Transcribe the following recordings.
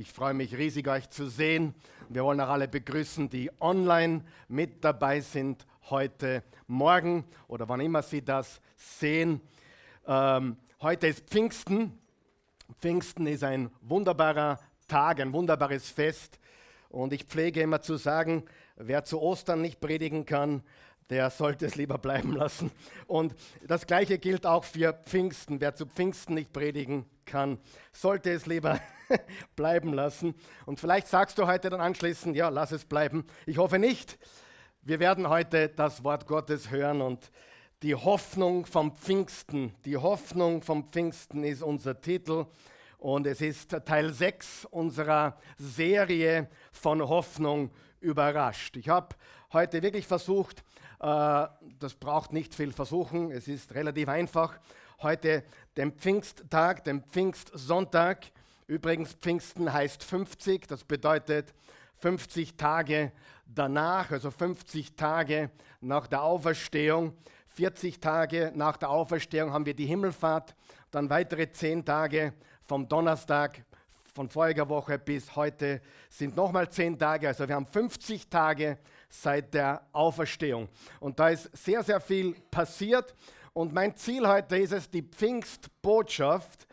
Ich freue mich riesig, euch zu sehen. Wir wollen auch alle begrüßen, die online mit dabei sind heute Morgen oder wann immer Sie das sehen. Ähm, heute ist Pfingsten. Pfingsten ist ein wunderbarer Tag, ein wunderbares Fest. Und ich pflege immer zu sagen, wer zu Ostern nicht predigen kann, der sollte es lieber bleiben lassen. Und das Gleiche gilt auch für Pfingsten. Wer zu Pfingsten nicht predigen kann, sollte es lieber bleiben lassen. Und vielleicht sagst du heute dann anschließend, ja, lass es bleiben. Ich hoffe nicht. Wir werden heute das Wort Gottes hören und die Hoffnung vom Pfingsten. Die Hoffnung vom Pfingsten ist unser Titel. Und es ist Teil 6 unserer Serie von Hoffnung überrascht. Ich habe heute wirklich versucht, das braucht nicht viel Versuchen, es ist relativ einfach. Heute den Pfingsttag, den Pfingstsonntag. Übrigens, Pfingsten heißt 50, das bedeutet 50 Tage danach, also 50 Tage nach der Auferstehung. 40 Tage nach der Auferstehung haben wir die Himmelfahrt, dann weitere 10 Tage vom Donnerstag von voriger Woche bis heute sind nochmal 10 Tage, also wir haben 50 Tage seit der Auferstehung. Und da ist sehr, sehr viel passiert. Und mein Ziel heute ist es, die Pfingstbotschaft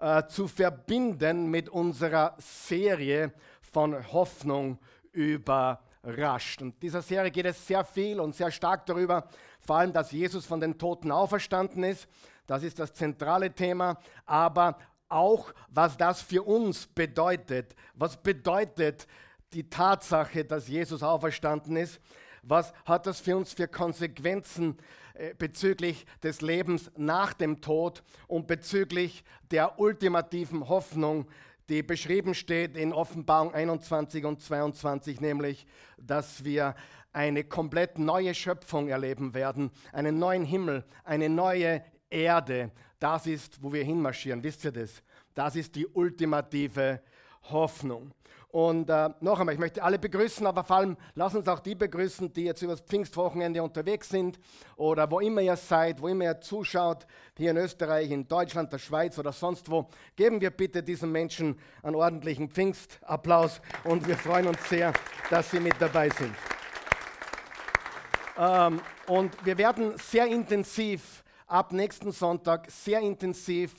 äh, zu verbinden mit unserer Serie von Hoffnung überrascht. Und dieser Serie geht es sehr viel und sehr stark darüber, vor allem, dass Jesus von den Toten auferstanden ist. Das ist das zentrale Thema. Aber auch, was das für uns bedeutet. Was bedeutet die Tatsache, dass Jesus auferstanden ist? Was hat das für uns für Konsequenzen äh, bezüglich des Lebens nach dem Tod und bezüglich der ultimativen Hoffnung, die beschrieben steht in Offenbarung 21 und 22, nämlich, dass wir eine komplett neue Schöpfung erleben werden, einen neuen Himmel, eine neue Erde. Das ist, wo wir hinmarschieren. Wisst ihr das? Das ist die ultimative Hoffnung. Und äh, noch einmal, ich möchte alle begrüßen, aber vor allem lass uns auch die begrüßen, die jetzt über das Pfingstwochenende unterwegs sind oder wo immer ihr seid, wo immer ihr zuschaut, hier in Österreich, in Deutschland, der Schweiz oder sonst wo. Geben wir bitte diesen Menschen einen ordentlichen Pfingstapplaus und wir freuen uns sehr, dass sie mit dabei sind. Ähm, und wir werden sehr intensiv ab nächsten Sonntag, sehr intensiv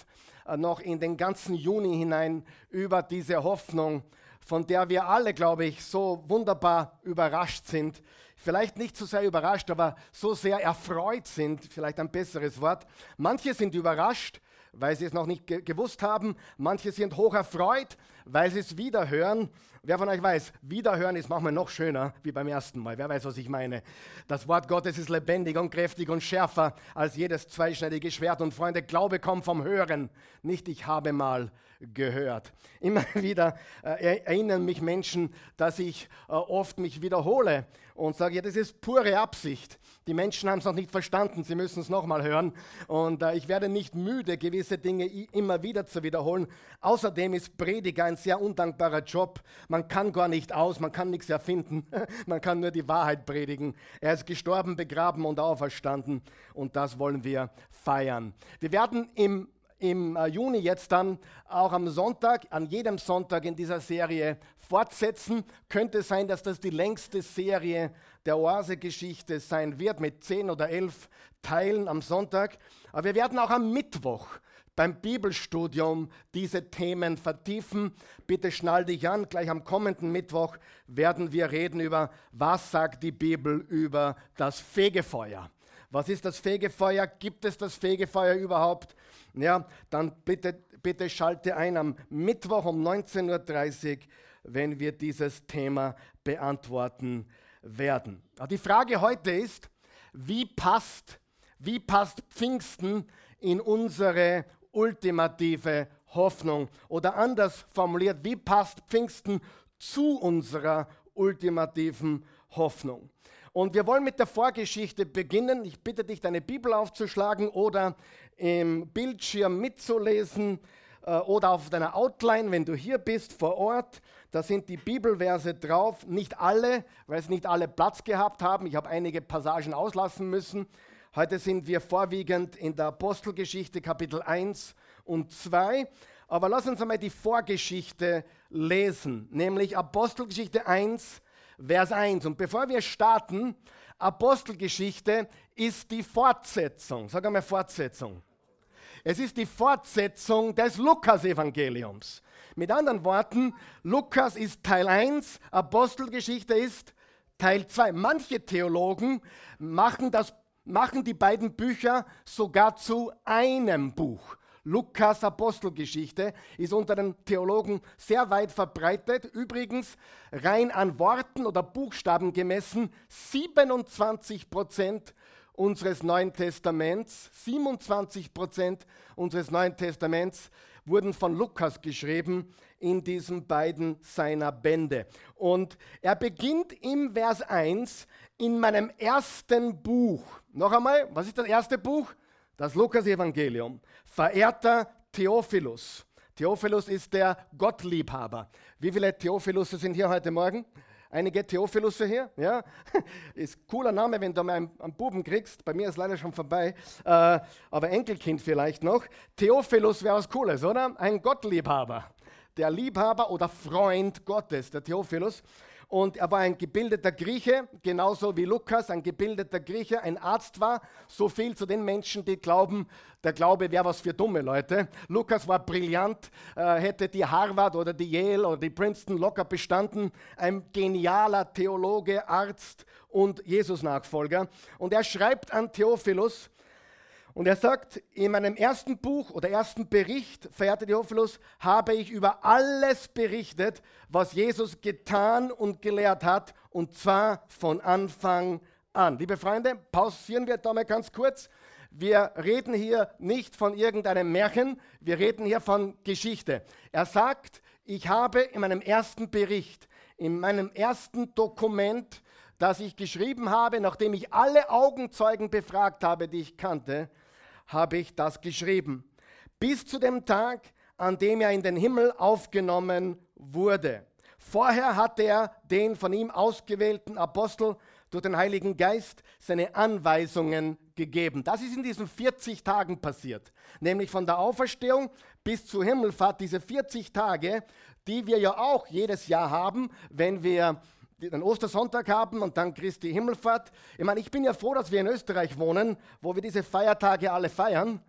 äh, noch in den ganzen Juni hinein über diese Hoffnung von der wir alle, glaube ich, so wunderbar überrascht sind. Vielleicht nicht so sehr überrascht, aber so sehr erfreut sind, vielleicht ein besseres Wort. Manche sind überrascht, weil sie es noch nicht ge gewusst haben. Manche sind hoch erfreut, weil sie es wiederhören. Wer von euch weiß, wiederhören ist manchmal noch schöner wie beim ersten Mal. Wer weiß, was ich meine? Das Wort Gottes ist lebendig und kräftig und schärfer als jedes zweischneidige Schwert. Und Freunde, Glaube kommt vom Hören, nicht ich habe mal gehört. Immer wieder äh, erinnern mich Menschen, dass ich äh, oft mich wiederhole und sage, ja, das ist pure Absicht. Die Menschen haben es noch nicht verstanden, sie müssen es nochmal hören. Und äh, ich werde nicht müde, gewisse Dinge immer wieder zu wiederholen. Außerdem ist Prediger ein sehr undankbarer Job. Man kann gar nicht aus, man kann nichts erfinden. man kann nur die Wahrheit predigen. Er ist gestorben, begraben und auferstanden. Und das wollen wir feiern. Wir werden im im äh, Juni jetzt dann auch am Sonntag, an jedem Sonntag in dieser Serie fortsetzen. Könnte sein, dass das die längste Serie der Oase-Geschichte sein wird, mit zehn oder elf Teilen am Sonntag. Aber wir werden auch am Mittwoch beim Bibelstudium diese Themen vertiefen. Bitte schnall dich an, gleich am kommenden Mittwoch werden wir reden über, was sagt die Bibel über das Fegefeuer. Was ist das Fegefeuer? Gibt es das Fegefeuer überhaupt? Ja, dann bitte, bitte schalte ein am Mittwoch um 19.30 Uhr, wenn wir dieses Thema beantworten werden. Die Frage heute ist, wie passt, wie passt Pfingsten in unsere ultimative Hoffnung? Oder anders formuliert, wie passt Pfingsten zu unserer ultimativen Hoffnung? Und wir wollen mit der Vorgeschichte beginnen. Ich bitte dich, deine Bibel aufzuschlagen oder im Bildschirm mitzulesen äh, oder auf deiner Outline, wenn du hier bist vor Ort. Da sind die Bibelverse drauf. Nicht alle, weil es nicht alle Platz gehabt haben. Ich habe einige Passagen auslassen müssen. Heute sind wir vorwiegend in der Apostelgeschichte Kapitel 1 und 2. Aber lass uns einmal die Vorgeschichte lesen, nämlich Apostelgeschichte 1, Vers 1. Und bevor wir starten, Apostelgeschichte ist die Fortsetzung. Sag einmal Fortsetzung. Es ist die Fortsetzung des Lukas-Evangeliums. Mit anderen Worten, Lukas ist Teil 1, Apostelgeschichte ist Teil 2. Manche Theologen machen, das, machen die beiden Bücher sogar zu einem Buch. Lukas Apostelgeschichte ist unter den Theologen sehr weit verbreitet. Übrigens rein an Worten oder Buchstaben gemessen 27 Prozent unseres Neuen Testaments, 27 Prozent unseres Neuen Testaments wurden von Lukas geschrieben in diesen beiden seiner Bände. Und er beginnt im Vers 1 in meinem ersten Buch. Noch einmal, was ist das erste Buch? Das Lukas-Evangelium. Verehrter Theophilus. Theophilus ist der Gottliebhaber. Wie viele Theophilus sind hier heute Morgen? Einige Theophilus hier, ja? Ist cooler Name, wenn du mal einen, einen, Buben kriegst. Bei mir ist leider schon vorbei, äh, aber Enkelkind vielleicht noch. Theophilus wäre was Cooles, oder? Ein Gottliebhaber. Der Liebhaber oder Freund Gottes, der Theophilus. Und er war ein gebildeter Grieche, genauso wie Lukas ein gebildeter Grieche, ein Arzt war. So viel zu den Menschen, die glauben, der Glaube wäre was für dumme Leute. Lukas war brillant, äh, hätte die Harvard oder die Yale oder die Princeton locker bestanden. Ein genialer Theologe, Arzt und Jesus-Nachfolger. Und er schreibt an Theophilus, und er sagt, in meinem ersten Buch oder ersten Bericht, verehrter Theophilus, habe ich über alles berichtet, was Jesus getan und gelehrt hat, und zwar von Anfang an. Liebe Freunde, pausieren wir da mal ganz kurz. Wir reden hier nicht von irgendeinem Märchen, wir reden hier von Geschichte. Er sagt, ich habe in meinem ersten Bericht, in meinem ersten Dokument, das ich geschrieben habe, nachdem ich alle Augenzeugen befragt habe, die ich kannte, habe ich das geschrieben. Bis zu dem Tag, an dem er in den Himmel aufgenommen wurde. Vorher hatte er den von ihm ausgewählten Apostel durch den Heiligen Geist seine Anweisungen gegeben. Das ist in diesen 40 Tagen passiert, nämlich von der Auferstehung bis zur Himmelfahrt, diese 40 Tage, die wir ja auch jedes Jahr haben, wenn wir den Ostersonntag haben und dann Christi Himmelfahrt. Ich meine, ich bin ja froh, dass wir in Österreich wohnen, wo wir diese Feiertage alle feiern.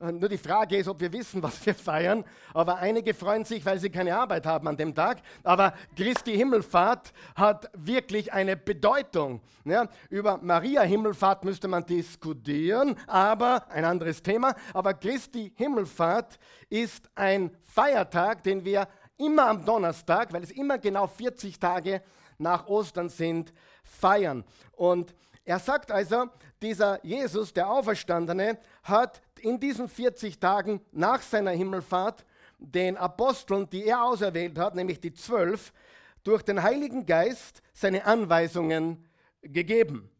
Und nur die Frage ist, ob wir wissen, was wir feiern. Aber einige freuen sich, weil sie keine Arbeit haben an dem Tag. Aber Christi Himmelfahrt hat wirklich eine Bedeutung. Ja, über Maria Himmelfahrt müsste man diskutieren, aber ein anderes Thema. Aber Christi Himmelfahrt ist ein Feiertag, den wir immer am Donnerstag, weil es immer genau 40 Tage nach Ostern sind, feiern. Und er sagt also, dieser Jesus, der Auferstandene, hat in diesen 40 Tagen nach seiner Himmelfahrt den Aposteln, die er auserwählt hat, nämlich die zwölf, durch den Heiligen Geist seine Anweisungen gegeben.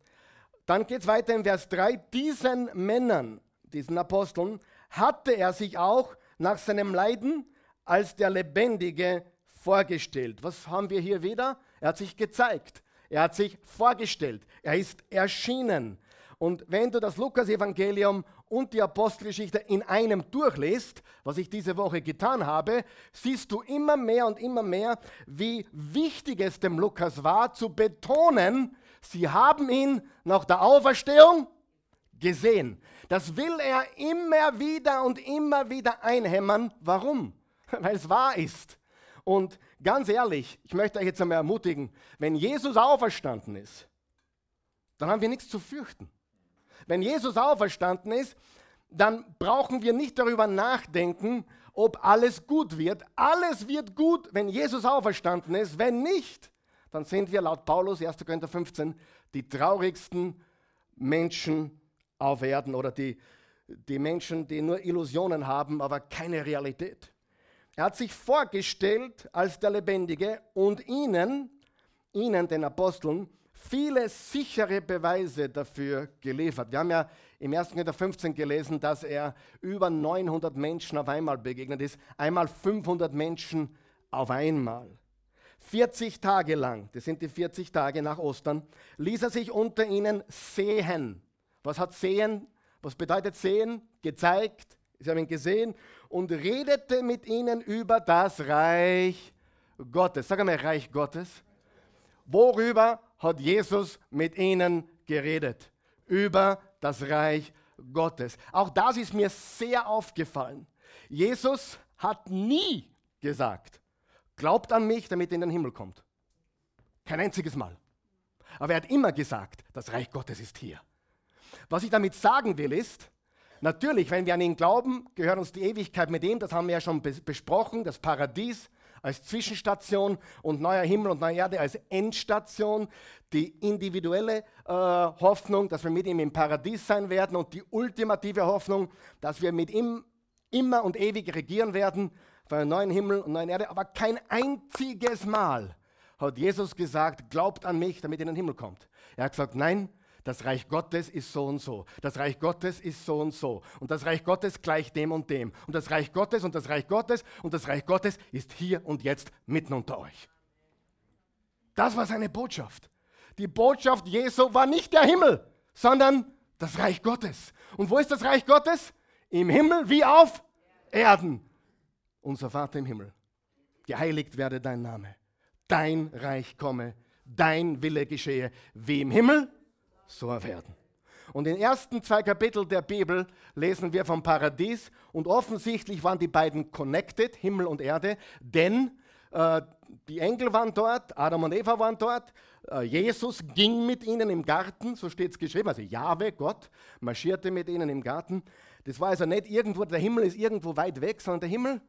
Dann geht es weiter in Vers 3. Diesen Männern, diesen Aposteln, hatte er sich auch nach seinem Leiden als der Lebendige vorgestellt. Was haben wir hier wieder? Er hat sich gezeigt. Er hat sich vorgestellt. Er ist erschienen. Und wenn du das Lukas-Evangelium und die Apostelgeschichte in einem durchlässt, was ich diese Woche getan habe, siehst du immer mehr und immer mehr, wie wichtig es dem Lukas war, zu betonen, sie haben ihn nach der Auferstehung gesehen. Das will er immer wieder und immer wieder einhämmern. Warum? Weil es wahr ist. Und ganz ehrlich, ich möchte euch jetzt einmal ermutigen, wenn Jesus auferstanden ist, dann haben wir nichts zu fürchten. Wenn Jesus auferstanden ist, dann brauchen wir nicht darüber nachdenken, ob alles gut wird. Alles wird gut, wenn Jesus auferstanden ist. Wenn nicht, dann sind wir laut Paulus 1. Korinther 15 die traurigsten Menschen auf Erden oder die, die Menschen, die nur Illusionen haben, aber keine Realität. Er hat sich vorgestellt als der Lebendige und ihnen, ihnen, den Aposteln, viele sichere Beweise dafür geliefert. Wir haben ja im 1. Korinther 15 gelesen, dass er über 900 Menschen auf einmal begegnet ist, einmal 500 Menschen auf einmal. 40 Tage lang, das sind die 40 Tage nach Ostern, ließ er sich unter ihnen sehen. Was hat sehen? Was bedeutet sehen? Gezeigt. Sie haben ihn gesehen und redete mit ihnen über das Reich Gottes. Sag einmal, Reich Gottes. Worüber hat Jesus mit ihnen geredet? Über das Reich Gottes. Auch das ist mir sehr aufgefallen. Jesus hat nie gesagt, glaubt an mich, damit ihr in den Himmel kommt. Kein einziges Mal. Aber er hat immer gesagt, das Reich Gottes ist hier. Was ich damit sagen will ist, natürlich, wenn wir an ihn glauben, gehört uns die Ewigkeit mit ihm, das haben wir ja schon besprochen, das Paradies als Zwischenstation und neuer Himmel und neue Erde als Endstation, die individuelle äh, Hoffnung, dass wir mit ihm im Paradies sein werden und die ultimative Hoffnung, dass wir mit ihm immer und ewig regieren werden für einen neuen Himmel und neue Erde. Aber kein einziges Mal hat Jesus gesagt, glaubt an mich, damit ihr in den Himmel kommt. Er hat gesagt, nein, das Reich Gottes ist so und so. Das Reich Gottes ist so und so. Und das Reich Gottes gleicht dem und dem. Und das Reich Gottes und das Reich Gottes und das Reich Gottes ist hier und jetzt mitten unter euch. Das war seine Botschaft. Die Botschaft Jesu war nicht der Himmel, sondern das Reich Gottes. Und wo ist das Reich Gottes? Im Himmel wie auf Erden. Unser Vater im Himmel. Geheiligt werde dein Name. Dein Reich komme. Dein Wille geschehe. Wie im Himmel, so werden. Und in den ersten zwei Kapiteln der Bibel lesen wir vom Paradies und offensichtlich waren die beiden connected, Himmel und Erde, denn äh, die Engel waren dort, Adam und Eva waren dort, äh, Jesus ging mit ihnen im Garten, so steht es geschrieben, also Jahwe, Gott, marschierte mit ihnen im Garten. Das war also nicht irgendwo, der Himmel ist irgendwo weit weg, sondern der Himmel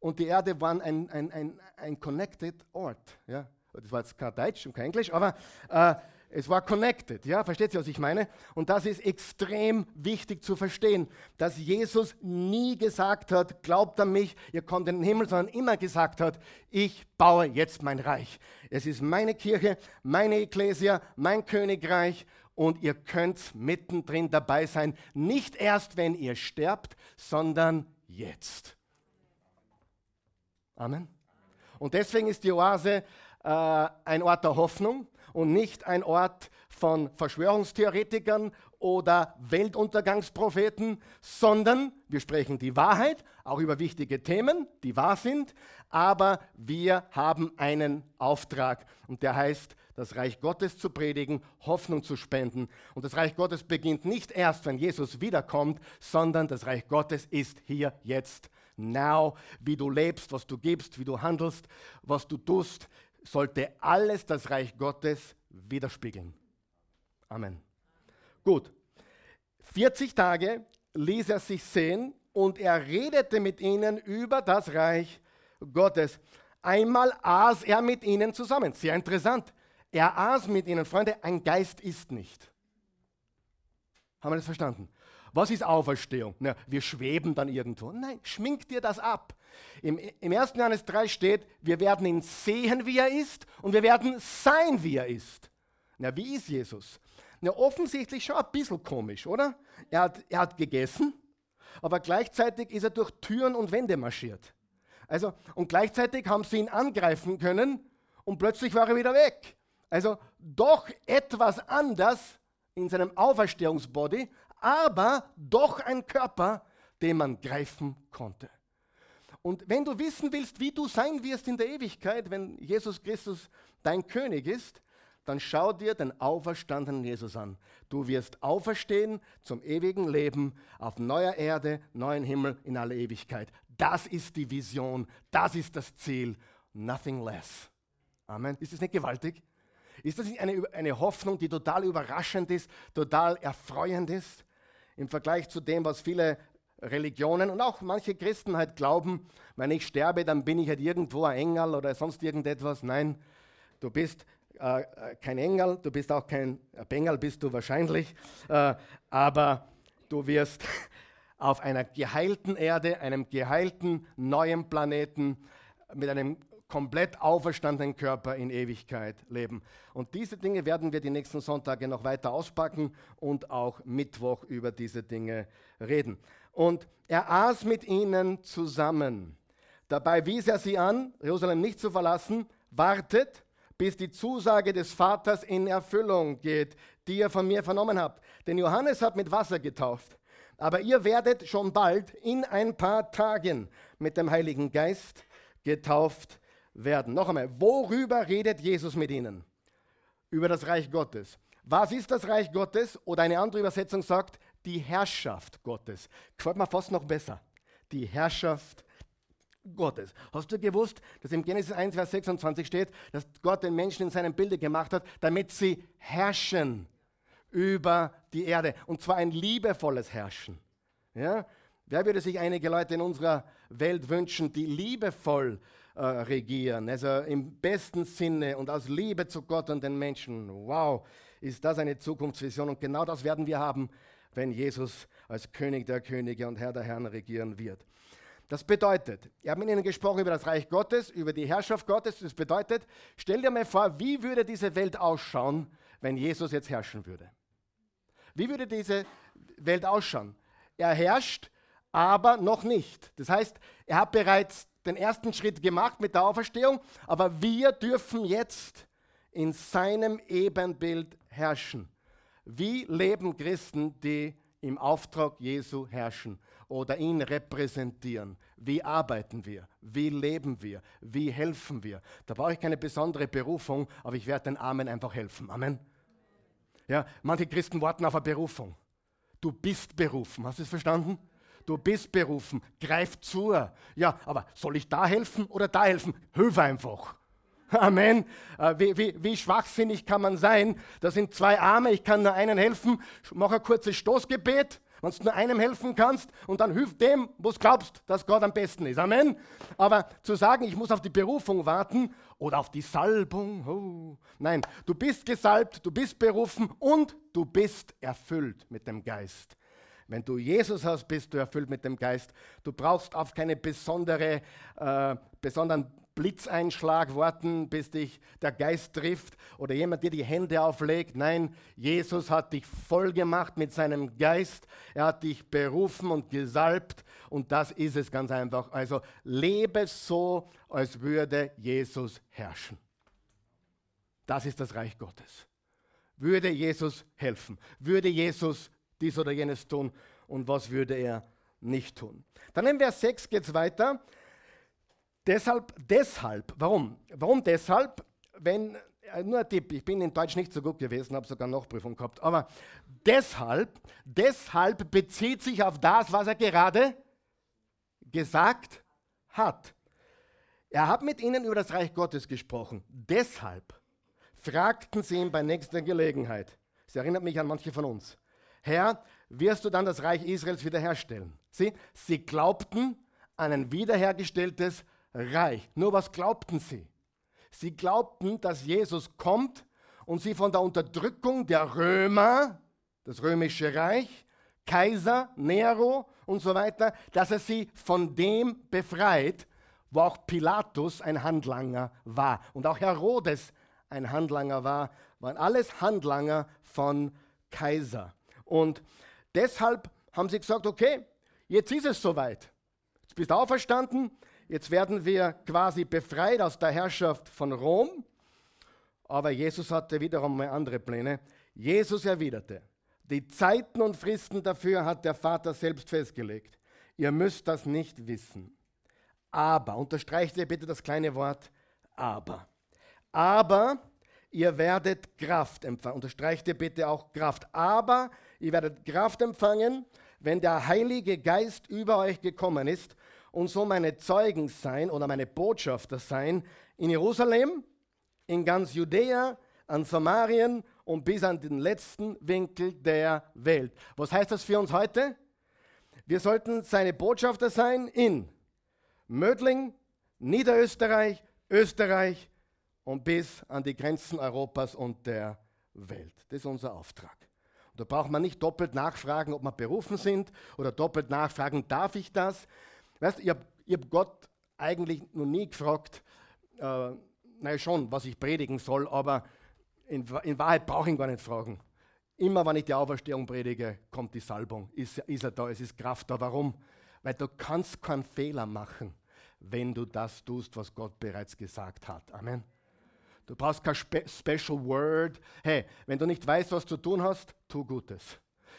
und die Erde waren ein, ein, ein, ein connected Ort. Ja? Das war jetzt kein Deutsch und kein Englisch, aber äh, es war connected, ja, versteht ihr, was ich meine? Und das ist extrem wichtig zu verstehen, dass Jesus nie gesagt hat, glaubt an mich, ihr kommt in den Himmel, sondern immer gesagt hat, ich baue jetzt mein Reich. Es ist meine Kirche, meine Ekklesia, mein Königreich und ihr könnt mittendrin dabei sein, nicht erst, wenn ihr sterbt, sondern jetzt. Amen. Und deswegen ist die Oase äh, ein Ort der Hoffnung und nicht ein Ort von Verschwörungstheoretikern oder Weltuntergangspropheten, sondern wir sprechen die Wahrheit, auch über wichtige Themen, die wahr sind, aber wir haben einen Auftrag und der heißt, das Reich Gottes zu predigen, Hoffnung zu spenden. Und das Reich Gottes beginnt nicht erst, wenn Jesus wiederkommt, sondern das Reich Gottes ist hier jetzt. Now, wie du lebst, was du gibst, wie du handelst, was du tust, sollte alles das Reich Gottes widerspiegeln. Amen. Gut. 40 Tage ließ er sich sehen und er redete mit ihnen über das Reich Gottes. Einmal aß er mit ihnen zusammen. Sehr interessant. Er aß mit ihnen. Freunde, ein Geist ist nicht. Haben wir das verstanden? Was ist Auferstehung? Na, wir schweben dann irgendwo. Nein, schmink dir das ab. Im, Im 1. Johannes 3 steht, wir werden ihn sehen, wie er ist, und wir werden sein, wie er ist. Na, wie ist Jesus? Na, offensichtlich schon ein bisschen komisch, oder? Er hat, er hat gegessen, aber gleichzeitig ist er durch Türen und Wände marschiert. Also, und gleichzeitig haben sie ihn angreifen können und plötzlich war er wieder weg. Also doch etwas anders in seinem Auferstehungsbody, aber doch ein Körper, den man greifen konnte. Und wenn du wissen willst, wie du sein wirst in der Ewigkeit, wenn Jesus Christus dein König ist, dann schau dir den auferstandenen Jesus an. Du wirst auferstehen zum ewigen Leben auf neuer Erde, neuen Himmel in aller Ewigkeit. Das ist die Vision, das ist das Ziel, nothing less. Amen. Ist das nicht gewaltig? Ist das nicht eine, eine Hoffnung, die total überraschend ist, total erfreuend ist? Im Vergleich zu dem, was viele Religionen und auch manche Christen halt glauben, wenn ich sterbe, dann bin ich halt irgendwo ein Engel oder sonst irgendetwas. Nein, du bist äh, äh kein Engel, du bist auch kein Bengel, bist du wahrscheinlich, äh, aber du wirst auf einer geheilten Erde, einem geheilten neuen Planeten mit einem komplett auferstandenen Körper in Ewigkeit leben. Und diese Dinge werden wir die nächsten Sonntage noch weiter auspacken und auch Mittwoch über diese Dinge reden. Und er aß mit ihnen zusammen. Dabei wies er sie an, Jerusalem nicht zu verlassen, wartet, bis die Zusage des Vaters in Erfüllung geht, die ihr von mir vernommen habt. Denn Johannes hat mit Wasser getauft. Aber ihr werdet schon bald in ein paar Tagen mit dem Heiligen Geist getauft werden. Noch einmal, worüber redet Jesus mit ihnen? Über das Reich Gottes. Was ist das Reich Gottes? Oder eine andere Übersetzung sagt, die Herrschaft Gottes. Gefällt mir fast noch besser. Die Herrschaft Gottes. Hast du gewusst, dass im Genesis 1, Vers 26 steht, dass Gott den Menschen in seinem Bilde gemacht hat, damit sie herrschen über die Erde. Und zwar ein liebevolles Herrschen. Ja? Wer würde sich einige Leute in unserer Welt wünschen, die liebevoll äh, regieren? Also im besten Sinne und aus Liebe zu Gott und den Menschen. Wow, ist das eine Zukunftsvision. Und genau das werden wir haben, wenn Jesus als König der Könige und Herr der Herren regieren wird. Das bedeutet, ich habe mit Ihnen gesprochen über das Reich Gottes, über die Herrschaft Gottes. Das bedeutet, stell dir mal vor, wie würde diese Welt ausschauen, wenn Jesus jetzt herrschen würde? Wie würde diese Welt ausschauen? Er herrscht, aber noch nicht. Das heißt, er hat bereits den ersten Schritt gemacht mit der Auferstehung, aber wir dürfen jetzt in seinem Ebenbild herrschen. Wie leben Christen, die im Auftrag Jesu herrschen oder ihn repräsentieren? Wie arbeiten wir? Wie leben wir? Wie helfen wir? Da brauche ich keine besondere Berufung, aber ich werde den Armen einfach helfen. Amen. Ja, manche Christen warten auf eine Berufung. Du bist berufen, hast du es verstanden? Du bist berufen, greif zu. Ja, aber soll ich da helfen oder da helfen? Hilf einfach. Amen. Äh, wie, wie, wie, schwachsinnig kann man sein? Das sind zwei Arme, ich kann nur einen helfen. Mach ein kurzes Stoßgebet, wenn du nur einem helfen kannst und dann hilf dem, wo du glaubst, dass Gott am besten ist. Amen. Aber zu sagen, ich muss auf die Berufung warten oder auf die Salbung, oh. nein, du bist gesalbt, du bist berufen und du bist erfüllt mit dem Geist. Wenn du Jesus hast, bist du erfüllt mit dem Geist. Du brauchst auf keine besondere, äh, besonderen Blitzeinschlag warten, bis dich der Geist trifft oder jemand dir die Hände auflegt. Nein, Jesus hat dich voll gemacht mit seinem Geist. Er hat dich berufen und gesalbt und das ist es ganz einfach. Also lebe so, als würde Jesus herrschen. Das ist das Reich Gottes. Würde Jesus helfen? Würde Jesus dies oder jenes tun? Und was würde er nicht tun? Dann in Vers 6 geht es weiter. Deshalb, deshalb, warum? Warum deshalb? Wenn, äh, nur ein Tipp, ich bin in Deutsch nicht so gut gewesen, habe sogar Nachprüfung gehabt, aber deshalb, deshalb bezieht sich auf das, was er gerade gesagt hat. Er hat mit ihnen über das Reich Gottes gesprochen. Deshalb fragten sie ihn bei nächster Gelegenheit. Das erinnert mich an manche von uns. Herr, wirst du dann das Reich Israels wiederherstellen? Sie, sie glaubten an ein wiederhergestelltes Reich. Nur was glaubten sie? Sie glaubten, dass Jesus kommt und sie von der Unterdrückung der Römer, das römische Reich, Kaiser, Nero und so weiter, dass er sie von dem befreit, wo auch Pilatus ein Handlanger war und auch Herodes ein Handlanger war, waren alles Handlanger von Kaiser. Und deshalb haben sie gesagt, okay, jetzt ist es soweit. Jetzt bist du auferstanden, Jetzt werden wir quasi befreit aus der Herrschaft von Rom. Aber Jesus hatte wiederum mal andere Pläne. Jesus erwiderte, die Zeiten und Fristen dafür hat der Vater selbst festgelegt. Ihr müsst das nicht wissen. Aber, unterstreicht ihr bitte das kleine Wort aber. Aber ihr werdet Kraft empfangen. Unterstreicht ihr bitte auch Kraft. Aber ihr werdet Kraft empfangen, wenn der Heilige Geist über euch gekommen ist und so meine Zeugen sein oder meine Botschafter sein in Jerusalem, in ganz Judäa, an Samarien und bis an den letzten Winkel der Welt. Was heißt das für uns heute? Wir sollten seine Botschafter sein in Mödling, Niederösterreich, Österreich und bis an die Grenzen Europas und der Welt. Das ist unser Auftrag. Da braucht man nicht doppelt nachfragen, ob wir berufen sind oder doppelt nachfragen, darf ich das? Weißt ich habe hab Gott eigentlich noch nie gefragt, äh, naja schon, was ich predigen soll, aber in, in Wahrheit brauche ich ihn gar nicht fragen. Immer wenn ich die Auferstehung predige, kommt die Salbung. Ist, ist er da, es ist Kraft da. Warum? Weil du kannst keinen Fehler machen, wenn du das tust, was Gott bereits gesagt hat. Amen. Du brauchst kein Spe Special Word. Hey, wenn du nicht weißt, was zu tun hast, tu Gutes.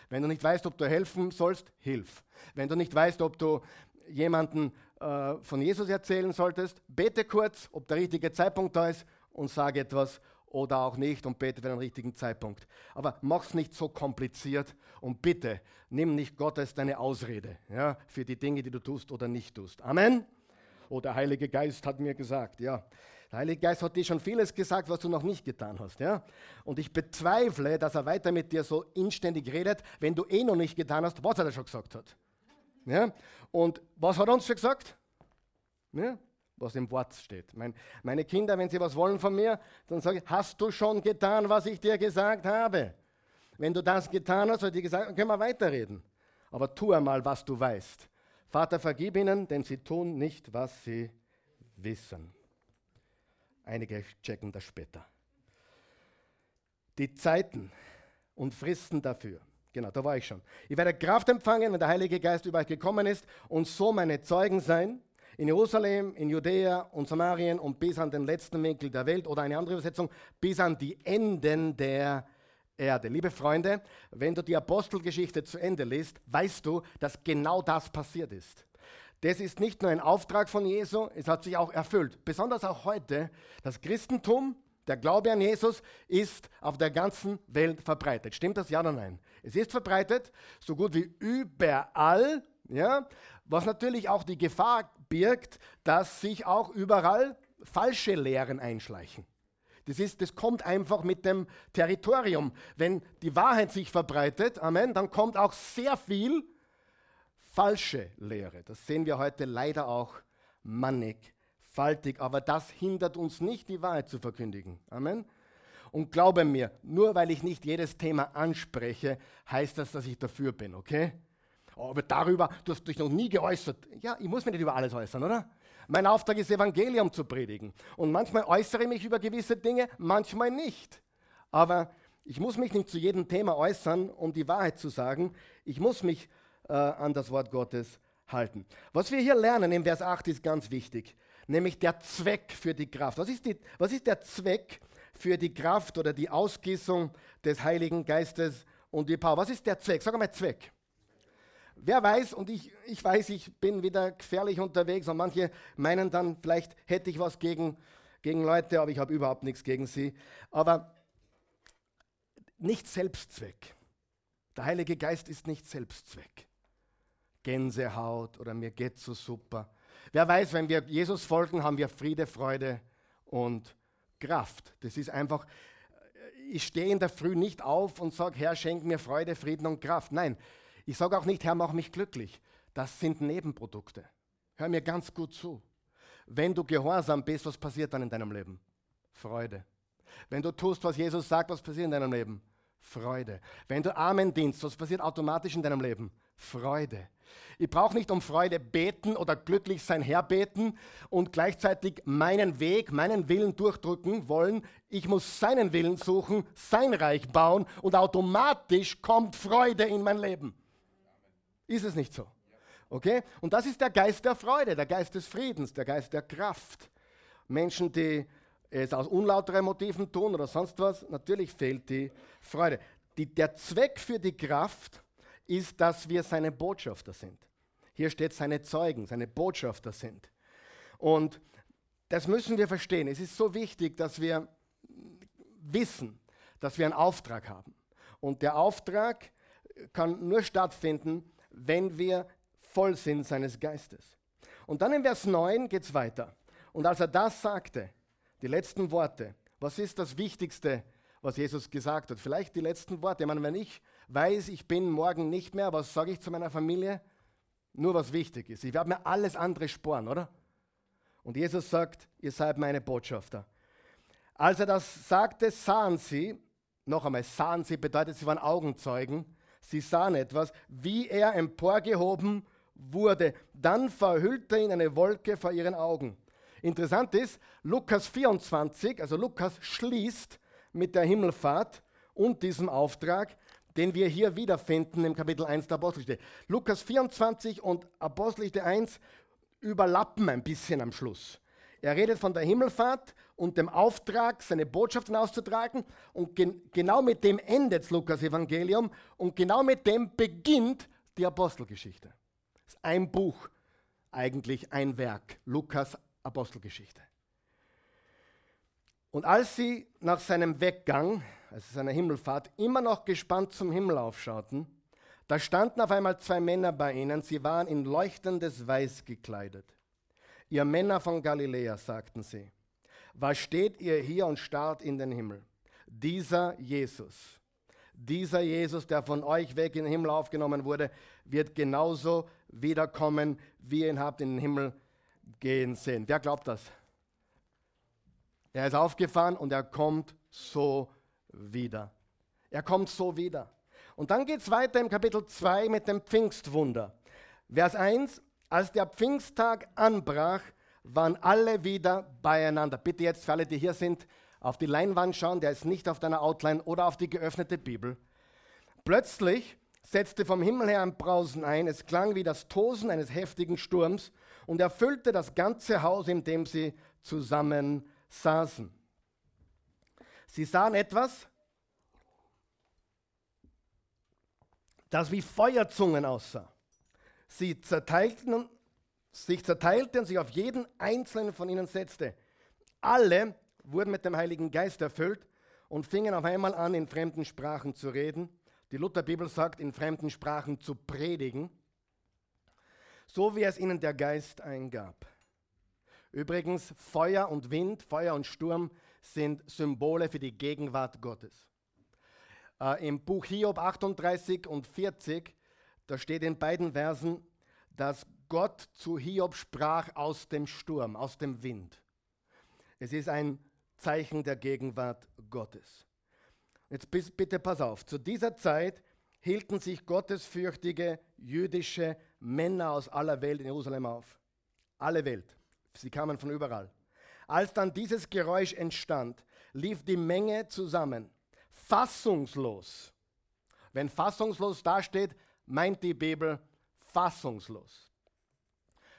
Wenn du nicht weißt, ob du helfen sollst, hilf. Wenn du nicht weißt, ob du jemanden äh, von Jesus erzählen solltest, bete kurz, ob der richtige Zeitpunkt da ist und sage etwas oder auch nicht und bete für den richtigen Zeitpunkt. Aber mach es nicht so kompliziert und bitte nimm nicht Gott als deine Ausrede ja, für die Dinge, die du tust oder nicht tust. Amen. Oh, der Heilige Geist hat mir gesagt, ja. Der Heilige Geist hat dir schon vieles gesagt, was du noch nicht getan hast. Ja? Und ich bezweifle, dass er weiter mit dir so inständig redet, wenn du eh noch nicht getan hast, was er schon gesagt hat. Ja? Und was hat er uns schon gesagt? Ja? Was im Wort steht. Mein, meine Kinder, wenn sie was wollen von mir, dann sage ich, hast du schon getan, was ich dir gesagt habe? Wenn du das getan hast, hat dir gesagt, dann können wir weiterreden. Aber tu einmal, was du weißt. Vater, vergib ihnen, denn sie tun nicht, was sie wissen. Einige checken das später. Die Zeiten und Fristen dafür. Genau, da war ich schon. Ich werde Kraft empfangen, wenn der Heilige Geist über euch gekommen ist und so meine Zeugen sein. In Jerusalem, in Judäa und Samarien und bis an den letzten Winkel der Welt oder eine andere Übersetzung, bis an die Enden der Erde. Liebe Freunde, wenn du die Apostelgeschichte zu Ende liest, weißt du, dass genau das passiert ist. Das ist nicht nur ein Auftrag von Jesu, es hat sich auch erfüllt. Besonders auch heute, das Christentum, der Glaube an Jesus ist auf der ganzen Welt verbreitet. Stimmt das ja oder nein? Es ist verbreitet, so gut wie überall, ja, was natürlich auch die Gefahr birgt, dass sich auch überall falsche Lehren einschleichen. Das, ist, das kommt einfach mit dem Territorium. Wenn die Wahrheit sich verbreitet, Amen, dann kommt auch sehr viel falsche Lehre. Das sehen wir heute leider auch mannigfaltig, aber das hindert uns nicht, die Wahrheit zu verkündigen. Amen. Und glaube mir, nur weil ich nicht jedes Thema anspreche, heißt das, dass ich dafür bin, okay? Aber darüber, du hast dich noch nie geäußert. Ja, ich muss mich nicht über alles äußern, oder? Mein Auftrag ist, Evangelium zu predigen. Und manchmal äußere ich mich über gewisse Dinge, manchmal nicht. Aber ich muss mich nicht zu jedem Thema äußern, um die Wahrheit zu sagen. Ich muss mich äh, an das Wort Gottes halten. Was wir hier lernen im Vers 8 ist ganz wichtig, nämlich der Zweck für die Kraft. Was ist, die, was ist der Zweck für die Kraft oder die Ausgießung des Heiligen Geistes und die Power? Was ist der Zweck? Sag einmal Zweck. Wer weiß, und ich, ich weiß, ich bin wieder gefährlich unterwegs und manche meinen dann, vielleicht hätte ich was gegen, gegen Leute, aber ich habe überhaupt nichts gegen sie. Aber nicht Selbstzweck. Der Heilige Geist ist nicht Selbstzweck. Gänsehaut oder mir geht so super. Wer weiß, wenn wir Jesus folgen, haben wir Friede, Freude und Kraft. Das ist einfach, ich stehe in der Früh nicht auf und sage, Herr, schenk mir Freude, Frieden und Kraft. Nein, ich sage auch nicht, Herr, mach mich glücklich. Das sind Nebenprodukte. Hör mir ganz gut zu. Wenn du gehorsam bist, was passiert dann in deinem Leben? Freude. Wenn du tust, was Jesus sagt, was passiert in deinem Leben? Freude. Wenn du Amen dienst, was passiert automatisch in deinem Leben? Freude. Ich brauche nicht um Freude beten oder glücklich sein herbeten und gleichzeitig meinen Weg, meinen Willen durchdrücken wollen. Ich muss seinen Willen suchen, sein Reich bauen und automatisch kommt Freude in mein Leben. Ist es nicht so? Okay? Und das ist der Geist der Freude, der Geist des Friedens, der Geist der Kraft. Menschen, die es aus unlauteren Motiven tun oder sonst was, natürlich fehlt die Freude. Die, der Zweck für die Kraft ist, dass wir seine Botschafter sind. Hier steht, seine Zeugen, seine Botschafter sind. Und das müssen wir verstehen. Es ist so wichtig, dass wir wissen, dass wir einen Auftrag haben. Und der Auftrag kann nur stattfinden, wenn wir voll sind seines Geistes. Und dann in Vers 9 geht es weiter. Und als er das sagte, die letzten Worte, was ist das Wichtigste, was Jesus gesagt hat? Vielleicht die letzten Worte. Ich meine, wenn ich weiß, ich bin morgen nicht mehr, was sage ich zu meiner Familie? Nur was wichtig ist. Ich werde mir alles andere sporen, oder? Und Jesus sagt, ihr seid meine Botschafter. Als er das sagte, sahen sie, noch einmal, sahen sie bedeutet, sie waren Augenzeugen, sie sahen etwas, wie er emporgehoben wurde. Dann verhüllte ihn eine Wolke vor ihren Augen. Interessant ist, Lukas 24, also Lukas schließt mit der Himmelfahrt und diesem Auftrag den wir hier wiederfinden im Kapitel 1 der Apostelgeschichte. Lukas 24 und Apostelgeschichte 1 überlappen ein bisschen am Schluss. Er redet von der Himmelfahrt und dem Auftrag, seine Botschaften auszutragen. Und gen genau mit dem endet das Lukas-Evangelium und genau mit dem beginnt die Apostelgeschichte. Das ist ein Buch, eigentlich ein Werk, Lukas Apostelgeschichte. Und als sie nach seinem Weggang, also seiner Himmelfahrt, immer noch gespannt zum Himmel aufschauten, da standen auf einmal zwei Männer bei ihnen, sie waren in leuchtendes Weiß gekleidet. Ihr Männer von Galiläa, sagten sie, was steht ihr hier und starrt in den Himmel? Dieser Jesus, dieser Jesus, der von euch weg in den Himmel aufgenommen wurde, wird genauso wiederkommen, wie ihr ihn habt in den Himmel gehen sehen. Wer glaubt das? Er ist aufgefahren und er kommt so wieder. Er kommt so wieder. Und dann geht es weiter im Kapitel 2 mit dem Pfingstwunder. Vers 1, als der Pfingsttag anbrach, waren alle wieder beieinander. Bitte jetzt für alle, die hier sind, auf die Leinwand schauen, der ist nicht auf deiner Outline oder auf die geöffnete Bibel. Plötzlich setzte vom Himmel her ein Brausen ein, es klang wie das Tosen eines heftigen Sturms und erfüllte das ganze Haus, in dem sie zusammen saßen. Sie sahen etwas, das wie Feuerzungen aussah. Sie zerteilten, sich zerteilten sich auf jeden einzelnen von ihnen setzte. Alle wurden mit dem Heiligen Geist erfüllt und fingen auf einmal an, in fremden Sprachen zu reden. Die Lutherbibel sagt, in fremden Sprachen zu predigen, so wie es ihnen der Geist eingab. Übrigens, Feuer und Wind, Feuer und Sturm sind Symbole für die Gegenwart Gottes. Äh, Im Buch Hiob 38 und 40, da steht in beiden Versen, dass Gott zu Hiob sprach aus dem Sturm, aus dem Wind. Es ist ein Zeichen der Gegenwart Gottes. Jetzt bitte pass auf, zu dieser Zeit hielten sich gottesfürchtige jüdische Männer aus aller Welt in Jerusalem auf. Alle Welt. Sie kamen von überall. Als dann dieses Geräusch entstand, lief die Menge zusammen fassungslos. Wenn fassungslos dasteht, meint die Bibel fassungslos.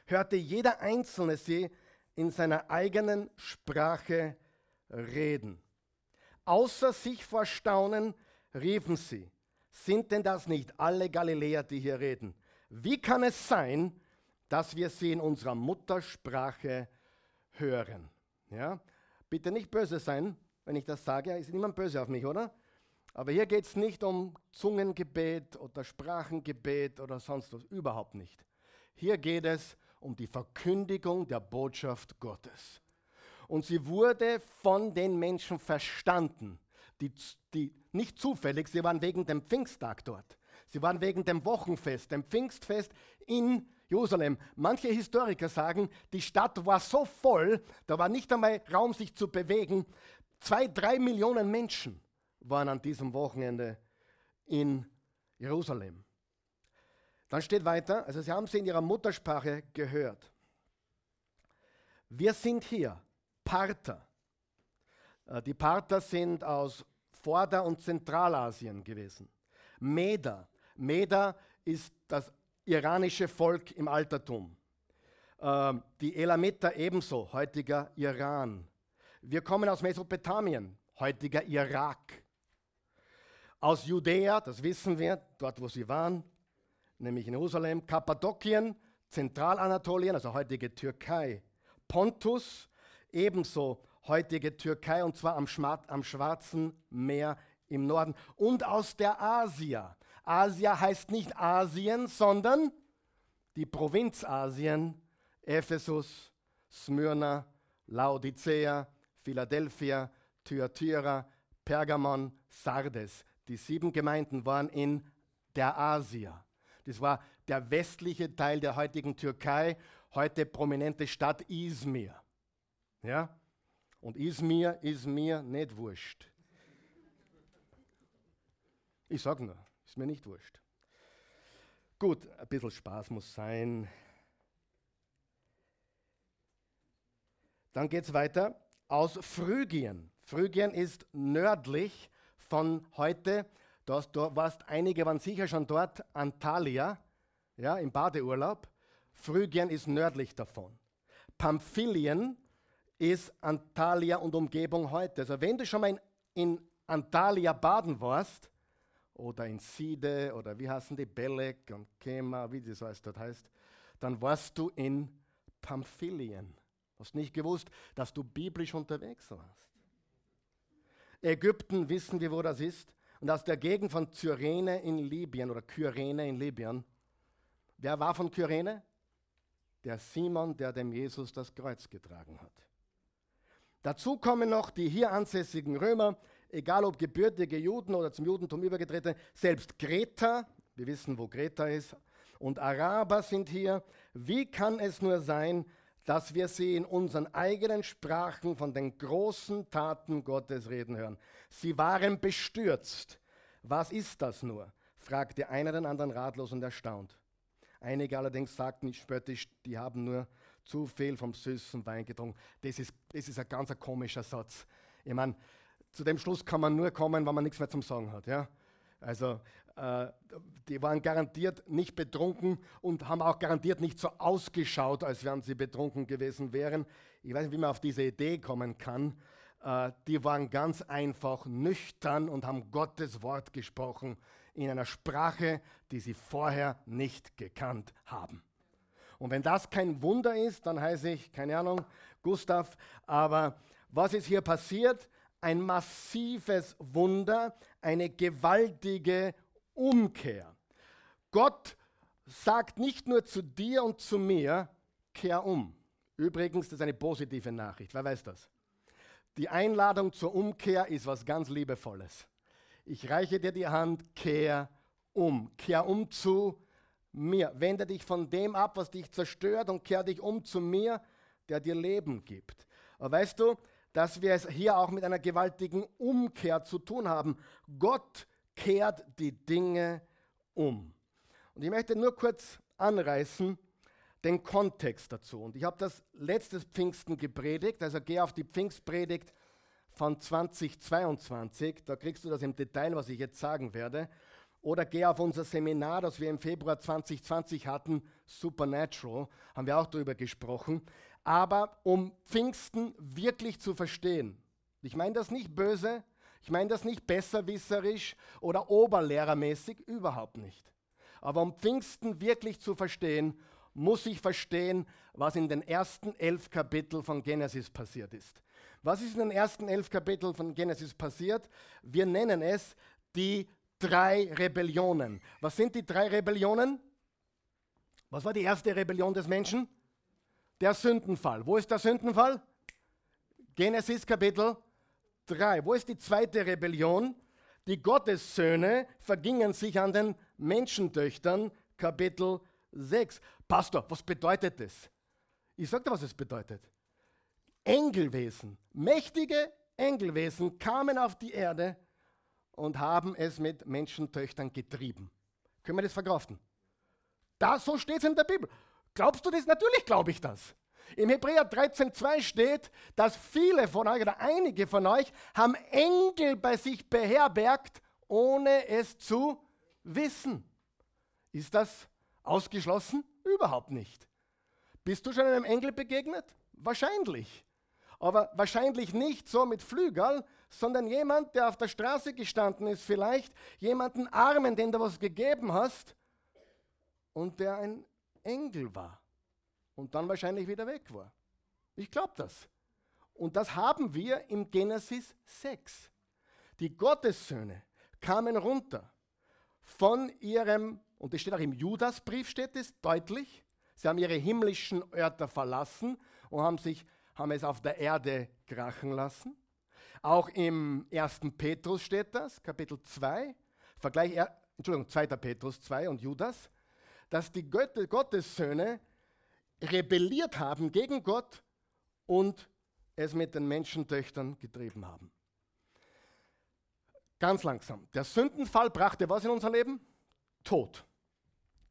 Hörte jeder Einzelne sie in seiner eigenen Sprache reden. Außer sich vor Staunen riefen sie, sind denn das nicht alle Galiläer, die hier reden? Wie kann es sein, dass wir sie in unserer Muttersprache hören? Ja? Bitte nicht böse sein, wenn ich das sage, ist niemand böse auf mich, oder? Aber hier geht es nicht um Zungengebet oder Sprachengebet oder sonst was, überhaupt nicht. Hier geht es um die Verkündigung der Botschaft Gottes. Und sie wurde von den Menschen verstanden, die, die nicht zufällig, sie waren wegen dem Pfingsttag dort. Sie waren wegen dem Wochenfest, dem Pfingstfest in Jerusalem. Manche Historiker sagen, die Stadt war so voll, da war nicht einmal Raum, sich zu bewegen. Zwei, drei Millionen Menschen waren an diesem Wochenende in Jerusalem. Dann steht weiter, also sie haben sie in ihrer Muttersprache gehört. Wir sind hier, Parther. Äh, die Parther sind aus Vorder- und Zentralasien gewesen. Meder. Meder ist das iranische Volk im Altertum. Ähm, die Elamiter ebenso, heutiger Iran. Wir kommen aus Mesopotamien, heutiger Irak. Aus Judäa, das wissen wir, dort wo sie waren, nämlich in Jerusalem, Kappadokien, Zentralanatolien, also heutige Türkei, Pontus, ebenso heutige Türkei und zwar am, am Schwarzen Meer im Norden und aus der Asia. Asia heißt nicht Asien, sondern die Provinz Asien, Ephesus, Smyrna, Laodicea, Philadelphia, Thyatira, Pergamon, Sardes. Die sieben Gemeinden waren in der Asia. Das war der westliche Teil der heutigen Türkei, heute prominente Stadt Izmir. Ja? Und Izmir ist mir nicht wurscht. Ich sage nur, ist mir nicht wurscht. Gut, ein bisschen Spaß muss sein. Dann geht es weiter aus Phrygien. Phrygien ist nördlich von heute. Du, du warst, einige waren sicher schon dort, Antalya, ja, im Badeurlaub. Phrygien ist nördlich davon. Pamphylien ist Antalya und Umgebung heute. Also wenn du schon mal in, in Antalya baden warst, oder in Side, oder wie heißen die, Belek und Kema, wie das alles dort heißt, dann warst du in Pamphylien. Hast nicht gewusst, dass du biblisch unterwegs warst. Ägypten wissen wir, wo das ist. Und aus der Gegend von Cyrene in Libyen oder Kyrene in Libyen. Wer war von Kyrene? Der Simon, der dem Jesus das Kreuz getragen hat. Dazu kommen noch die hier ansässigen Römer, egal ob gebürtige Juden oder zum Judentum übergetretene, selbst Greta, wir wissen, wo Greta ist, und Araber sind hier. Wie kann es nur sein, dass wir sie in unseren eigenen Sprachen von den großen Taten Gottes reden hören? Sie waren bestürzt. Was ist das nur? fragte einer den anderen ratlos und erstaunt. Einige allerdings sagten spöttisch, die haben nur zu viel vom süßen Wein getrunken. Das ist, das ist ein ganz komischer Satz. Ich meine, zu dem Schluss kann man nur kommen, wenn man nichts mehr zum Sagen hat. Ja? Also, äh, die waren garantiert nicht betrunken und haben auch garantiert nicht so ausgeschaut, als wären sie betrunken gewesen wären. Ich weiß nicht, wie man auf diese Idee kommen kann. Äh, die waren ganz einfach nüchtern und haben Gottes Wort gesprochen in einer Sprache, die sie vorher nicht gekannt haben. Und wenn das kein Wunder ist, dann heiße ich, keine Ahnung, Gustav, aber was ist hier passiert? Ein massives Wunder, eine gewaltige Umkehr. Gott sagt nicht nur zu dir und zu mir, kehr um. Übrigens, das ist eine positive Nachricht. Wer weiß das? Die Einladung zur Umkehr ist was ganz Liebevolles. Ich reiche dir die Hand, kehr um. Kehr um zu mir. Wende dich von dem ab, was dich zerstört und kehr dich um zu mir, der dir Leben gibt. Aber weißt du, dass wir es hier auch mit einer gewaltigen Umkehr zu tun haben. Gott kehrt die Dinge um. Und ich möchte nur kurz anreißen den Kontext dazu. Und ich habe das letztes Pfingsten gepredigt, also gehe auf die Pfingstpredigt von 2022, da kriegst du das im Detail, was ich jetzt sagen werde. Oder geh auf unser Seminar, das wir im Februar 2020 hatten, Supernatural, haben wir auch darüber gesprochen. Aber um Pfingsten wirklich zu verstehen, ich meine das nicht böse, ich meine das nicht besserwisserisch oder oberlehrermäßig, überhaupt nicht. Aber um Pfingsten wirklich zu verstehen, muss ich verstehen, was in den ersten elf Kapiteln von Genesis passiert ist. Was ist in den ersten elf Kapiteln von Genesis passiert? Wir nennen es die drei Rebellionen. Was sind die drei Rebellionen? Was war die erste Rebellion des Menschen? Der Sündenfall. Wo ist der Sündenfall? Genesis Kapitel 3. Wo ist die zweite Rebellion? Die Gottessöhne vergingen sich an den Menschentöchtern. Kapitel 6. Pastor, was bedeutet das? Ich sage dir, was es bedeutet. Engelwesen, mächtige Engelwesen kamen auf die Erde und haben es mit Menschentöchtern getrieben. Können wir das verkraften? Da, so steht es in der Bibel. Glaubst du das? Natürlich glaube ich das. Im Hebräer 13,2 steht, dass viele von euch oder einige von euch haben Engel bei sich beherbergt, ohne es zu wissen. Ist das ausgeschlossen? Überhaupt nicht. Bist du schon einem Engel begegnet? Wahrscheinlich. Aber wahrscheinlich nicht so mit Flügel, sondern jemand, der auf der Straße gestanden ist, vielleicht jemanden Armen, den du was gegeben hast und der ein Engel war und dann wahrscheinlich wieder weg war. Ich glaube das. Und das haben wir im Genesis 6. Die Gottessöhne kamen runter von ihrem, und das steht auch im Judasbrief, steht es deutlich, sie haben ihre himmlischen Örter verlassen und haben sich haben es auf der Erde krachen lassen. Auch im 1. Petrus steht das, Kapitel 2, Vergleich, Entschuldigung, 2. Petrus 2 und Judas, dass die Götte, Gottessöhne rebelliert haben gegen Gott und es mit den Menschentöchtern getrieben haben. Ganz langsam. Der Sündenfall brachte was in unser Leben? Tod.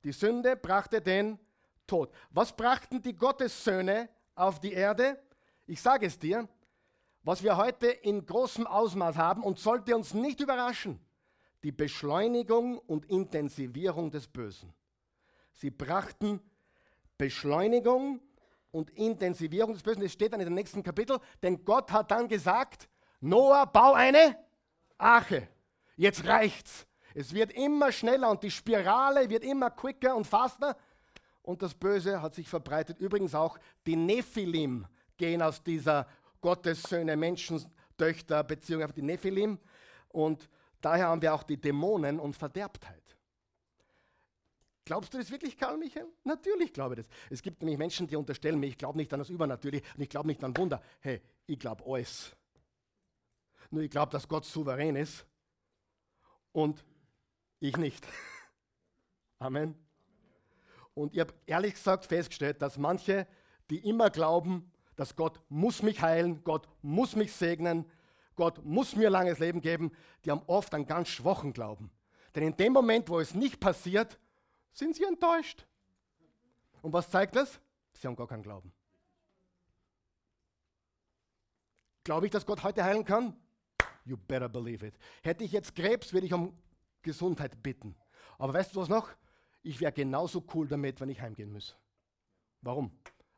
Die Sünde brachte den Tod. Was brachten die Gottessöhne auf die Erde? Ich sage es dir, was wir heute in großem Ausmaß haben und sollte uns nicht überraschen, die Beschleunigung und Intensivierung des Bösen. Sie brachten Beschleunigung und Intensivierung des Bösen. Das steht dann in dem nächsten Kapitel. Denn Gott hat dann gesagt, Noah, bau eine Arche. Jetzt reicht's. Es wird immer schneller und die Spirale wird immer quicker und faster. Und das Böse hat sich verbreitet. Übrigens auch die Nephilim gehen aus dieser Gottessöhne, Menschentöchter Beziehung auf die Nephilim. Und daher haben wir auch die Dämonen und Verderbtheit. Glaubst du das wirklich, Karl Michael? Natürlich glaube ich das. Es gibt nämlich Menschen, die unterstellen mir, ich glaube nicht an das Übernatürliche und ich glaube nicht an Wunder. Hey, ich glaube alles. Nur ich glaube, dass Gott souverän ist und ich nicht. Amen. Und ich habe ehrlich gesagt festgestellt, dass manche, die immer glauben, dass Gott muss mich heilen, Gott muss mich segnen, Gott muss mir langes Leben geben, die haben oft einen ganz schwachen Glauben. Denn in dem Moment, wo es nicht passiert, sind sie enttäuscht. Und was zeigt das? Sie haben gar keinen Glauben. Glaube ich, dass Gott heute heilen kann? You better believe it. Hätte ich jetzt Krebs, würde ich um Gesundheit bitten. Aber weißt du was noch? Ich wäre genauso cool damit, wenn ich heimgehen muss. Warum?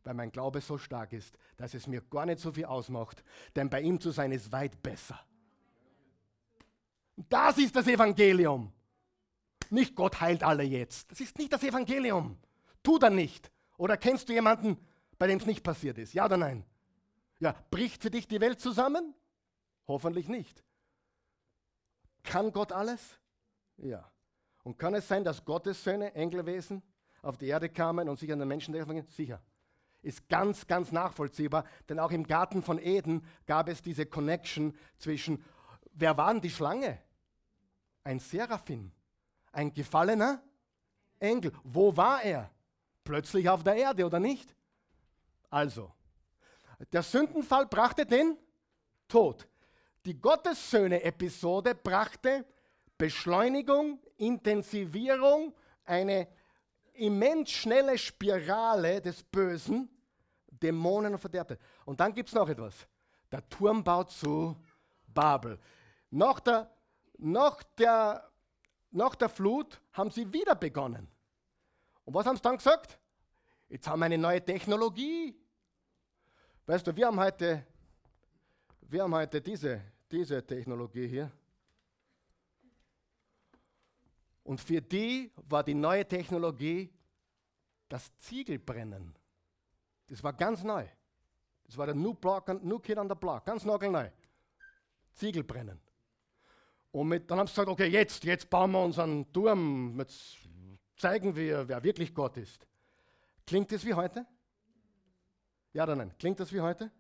Weil mein Glaube so stark ist, dass es mir gar nicht so viel ausmacht. Denn bei ihm zu sein ist weit besser. Das ist das Evangelium. Nicht Gott heilt alle jetzt. Das ist nicht das Evangelium. Tu dann nicht. Oder kennst du jemanden, bei dem es nicht passiert ist? Ja oder nein? Ja, bricht für dich die Welt zusammen? Hoffentlich nicht. Kann Gott alles? Ja. Und kann es sein, dass Gottes Söhne, Engelwesen, auf die Erde kamen und sich an den Menschen denken? Sicher. Ist ganz, ganz nachvollziehbar, denn auch im Garten von Eden gab es diese Connection zwischen, wer war denn die Schlange? Ein Seraphim. Ein gefallener Engel. Wo war er? Plötzlich auf der Erde, oder nicht? Also, der Sündenfall brachte den Tod. Die Gottessöhne-Episode brachte Beschleunigung, Intensivierung, eine immens schnelle Spirale des Bösen, Dämonen und Verderbte. Und dann gibt es noch etwas. Der Turmbau zu Babel. Nach der, nach der nach der Flut haben sie wieder begonnen. Und was haben sie dann gesagt? Jetzt haben wir eine neue Technologie. Weißt du, wir haben heute, wir haben heute diese, diese Technologie hier. Und für die war die neue Technologie das Ziegelbrennen. Das war ganz neu. Das war der New, Block, New Kid on the Block, ganz nagelneu. Ziegelbrennen. Und mit, dann haben sie gesagt, okay, jetzt, jetzt bauen wir unseren Turm, jetzt zeigen wir, wer wirklich Gott ist. Klingt das wie heute? Ja oder nein? Klingt das wie heute?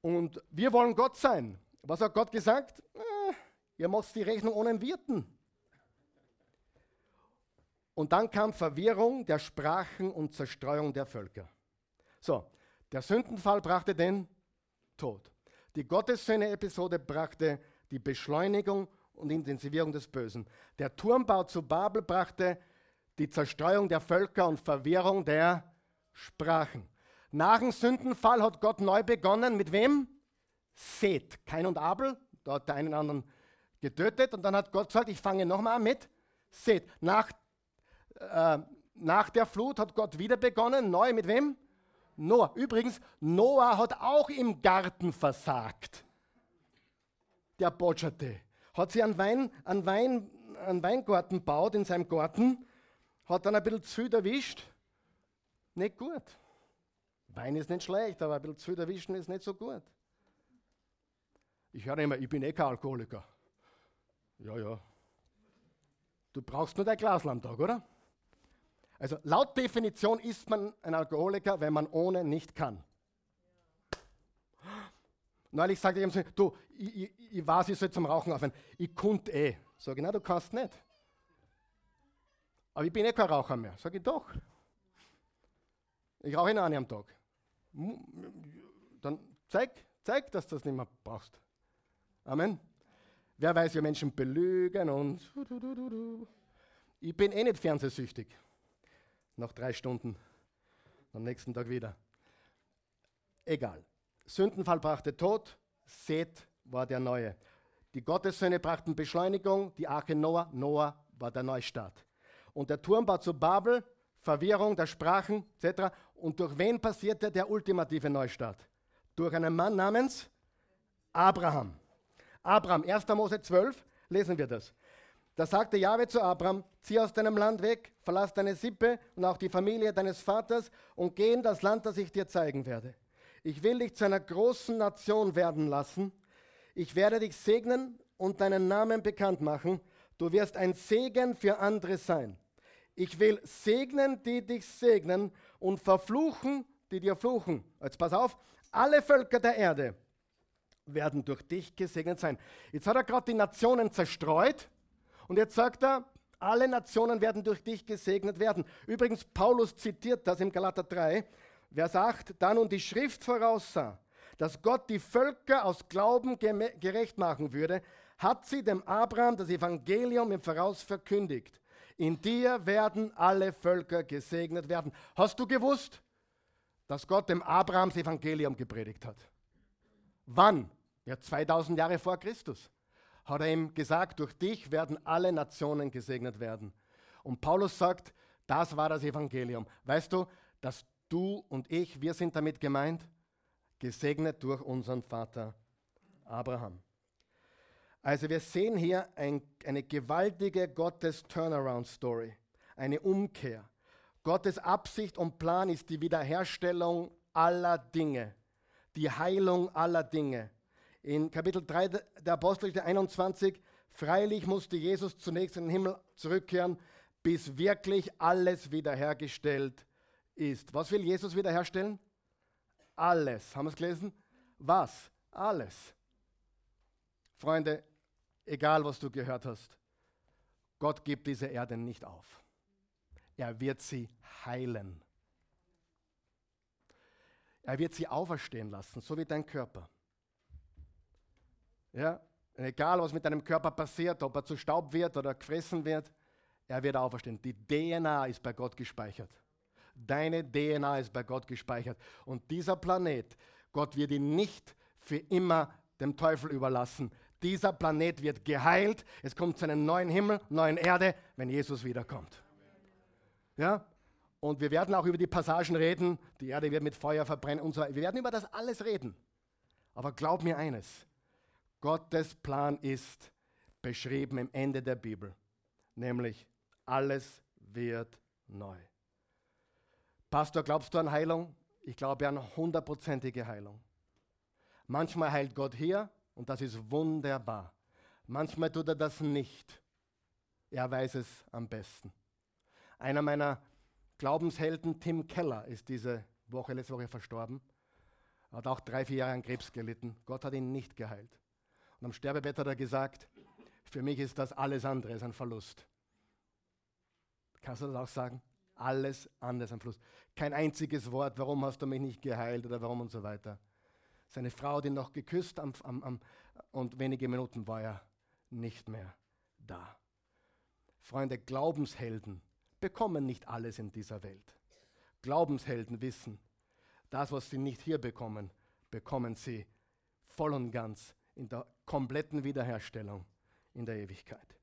Und wir wollen Gott sein. Was hat Gott gesagt? Äh, ihr macht die Rechnung ohne einen Wirten. Und dann kam Verwirrung der Sprachen und Zerstreuung der Völker. So, der Sündenfall brachte den Tod. Die Gottessöhne-Episode brachte die Beschleunigung und Intensivierung des Bösen. Der Turmbau zu Babel brachte die Zerstreuung der Völker und Verwirrung der Sprachen. Nach dem Sündenfall hat Gott neu begonnen. Mit wem? Seth. Kain und Abel. Da hat der einen anderen getötet. Und dann hat Gott gesagt, ich fange nochmal an mit Seth. Nach, äh, nach der Flut hat Gott wieder begonnen. Neu mit wem? Noah. Übrigens, Noah hat auch im Garten versagt. Der Botscherte. Hat sich einen, Wein, einen, Wein, einen Weingarten baut in seinem Garten, hat dann ein bisschen zu viel erwischt. Nicht gut. Wein ist nicht schlecht, aber ein bisschen zu viel erwischen ist nicht so gut. Ich höre immer, ich bin eh kein Alkoholiker. Ja, ja. Du brauchst nur dein Glas am Tag, oder? Also laut Definition ist man ein Alkoholiker, wenn man ohne nicht kann. Neulich sagte ich ihm, du, ich, ich, ich weiß, ich soll zum Rauchen aufhören. Ich konnte eh. Sag ich, nein, du kannst nicht. Aber ich bin eh kein Raucher mehr. Sag ich, doch. Ich rauche eh eine am Tag. Dann zeig, zeig, dass du das nicht mehr brauchst. Amen. Wer weiß, wie Menschen belügen und. Ich bin eh nicht fernsehsüchtig nach drei Stunden, am nächsten Tag wieder. Egal. Sündenfall brachte Tod, Seth war der Neue. Die Gottessöhne brachten Beschleunigung, die Arche Noah, Noah war der Neustart. Und der Turmbau zu Babel Verwirrung der Sprachen etc. Und durch wen passierte der ultimative Neustart? Durch einen Mann namens Abraham. Abraham, 1. Mose 12, lesen wir das. Da sagte Jahwe zu Abraham, zieh aus deinem Land weg, verlass deine Sippe und auch die Familie deines Vaters und geh in das Land, das ich dir zeigen werde. Ich will dich zu einer großen Nation werden lassen. Ich werde dich segnen und deinen Namen bekannt machen. Du wirst ein Segen für andere sein. Ich will segnen, die dich segnen und verfluchen, die dir fluchen. Jetzt pass auf, alle Völker der Erde werden durch dich gesegnet sein. Jetzt hat er gerade die Nationen zerstreut und jetzt sagt er, alle Nationen werden durch dich gesegnet werden. Übrigens, Paulus zitiert das im Galater 3, Vers 8, da nun die Schrift voraussah, dass Gott die Völker aus Glauben gerecht machen würde, hat sie dem Abraham das Evangelium im Voraus verkündigt. In dir werden alle Völker gesegnet werden. Hast du gewusst, dass Gott dem Abraham das Evangelium gepredigt hat? Wann? Ja, 2000 Jahre vor Christus hat er ihm gesagt, durch dich werden alle Nationen gesegnet werden. Und Paulus sagt, das war das Evangelium. Weißt du, dass du und ich, wir sind damit gemeint, gesegnet durch unseren Vater Abraham. Also wir sehen hier ein, eine gewaltige Gottes-Turnaround-Story, eine Umkehr. Gottes Absicht und Plan ist die Wiederherstellung aller Dinge, die Heilung aller Dinge. In Kapitel 3 der Apostelgeschichte 21, freilich musste Jesus zunächst in den Himmel zurückkehren, bis wirklich alles wiederhergestellt ist. Was will Jesus wiederherstellen? Alles. Haben wir es gelesen? Was? Alles. Freunde, egal was du gehört hast, Gott gibt diese Erde nicht auf. Er wird sie heilen. Er wird sie auferstehen lassen, so wie dein Körper. Ja? Egal, was mit deinem Körper passiert, ob er zu Staub wird oder gefressen wird, er wird auferstehen. Die DNA ist bei Gott gespeichert. Deine DNA ist bei Gott gespeichert. Und dieser Planet, Gott wird ihn nicht für immer dem Teufel überlassen. Dieser Planet wird geheilt. Es kommt zu einem neuen Himmel, neuen Erde, wenn Jesus wiederkommt. Ja? Und wir werden auch über die Passagen reden. Die Erde wird mit Feuer verbrennen und so weiter. Wir werden über das alles reden. Aber glaub mir eines: Gottes Plan ist beschrieben im Ende der Bibel, nämlich alles wird neu. Pastor, glaubst du an Heilung? Ich glaube an hundertprozentige Heilung. Manchmal heilt Gott hier und das ist wunderbar. Manchmal tut er das nicht. Er weiß es am besten. Einer meiner Glaubenshelden, Tim Keller, ist diese Woche, letzte Woche verstorben. Er hat auch drei, vier Jahre an Krebs gelitten. Gott hat ihn nicht geheilt. Und am Sterbebett hat er gesagt, für mich ist das alles andere ist ein Verlust. Kannst du das auch sagen? Alles andere ist ein Verlust. Kein einziges Wort, warum hast du mich nicht geheilt oder warum und so weiter. Seine Frau hat ihn noch geküsst am, am, am, und wenige Minuten war er nicht mehr da. Freunde, Glaubenshelden bekommen nicht alles in dieser Welt. Glaubenshelden wissen, das, was sie nicht hier bekommen, bekommen sie voll und ganz in der kompletten Wiederherstellung in der Ewigkeit.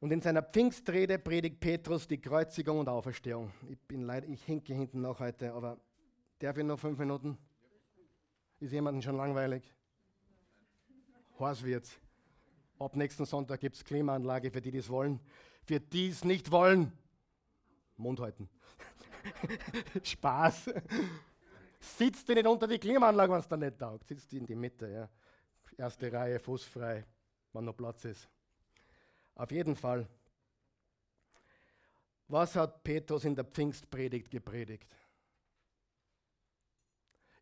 Und in seiner Pfingstrede predigt Petrus die Kreuzigung und Auferstehung. Ich bin leider, ich hinke hinten noch heute, aber darf ich noch fünf Minuten? Ist jemandem schon langweilig? Horst wird's. Ab nächsten Sonntag gibt es Klimaanlage für die, die es wollen. Für die es nicht wollen, Mund halten. Spaß. Sitzt du nicht unter die Klimaanlage, wenn es da nicht taugt. Sitzt in die Mitte, ja. Erste Reihe, fußfrei, wenn noch Platz ist. Auf jeden Fall. Was hat Petrus in der Pfingstpredigt gepredigt?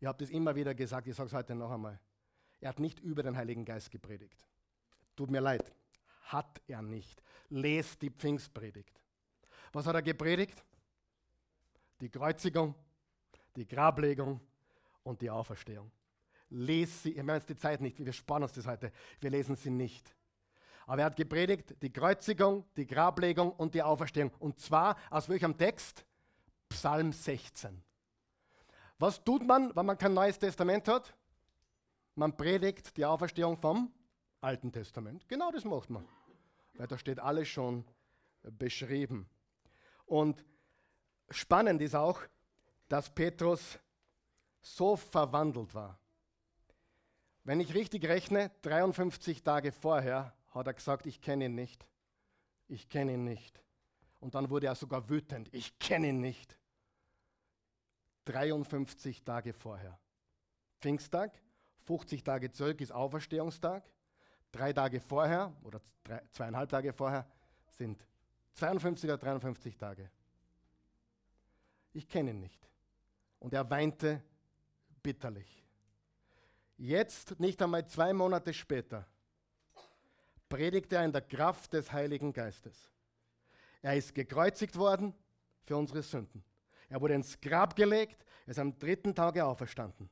Ihr habt es immer wieder gesagt, ich sage es heute noch einmal. Er hat nicht über den Heiligen Geist gepredigt. Tut mir leid, hat er nicht. Lest die Pfingstpredigt. Was hat er gepredigt? Die Kreuzigung, die Grablegung und die Auferstehung. Lest sie, ich meine jetzt die Zeit nicht, wir sparen uns das heute, wir lesen sie nicht. Aber er hat gepredigt die Kreuzigung, die Grablegung und die Auferstehung. Und zwar aus welchem Text? Psalm 16. Was tut man, wenn man kein neues Testament hat? Man predigt die Auferstehung vom Alten Testament. Genau das macht man. Weil da steht alles schon beschrieben. Und spannend ist auch, dass Petrus so verwandelt war. Wenn ich richtig rechne, 53 Tage vorher hat er gesagt, ich kenne ihn nicht. Ich kenne ihn nicht. Und dann wurde er sogar wütend. Ich kenne ihn nicht. 53 Tage vorher. Pfingsttag, 50 Tage zurück ist Auferstehungstag. Drei Tage vorher oder drei, zweieinhalb Tage vorher sind 52 oder 53 Tage. Ich kenne ihn nicht. Und er weinte bitterlich. Jetzt, nicht einmal zwei Monate später, predigt er in der Kraft des Heiligen Geistes. Er ist gekreuzigt worden für unsere Sünden. Er wurde ins Grab gelegt, er ist am dritten Tage auferstanden.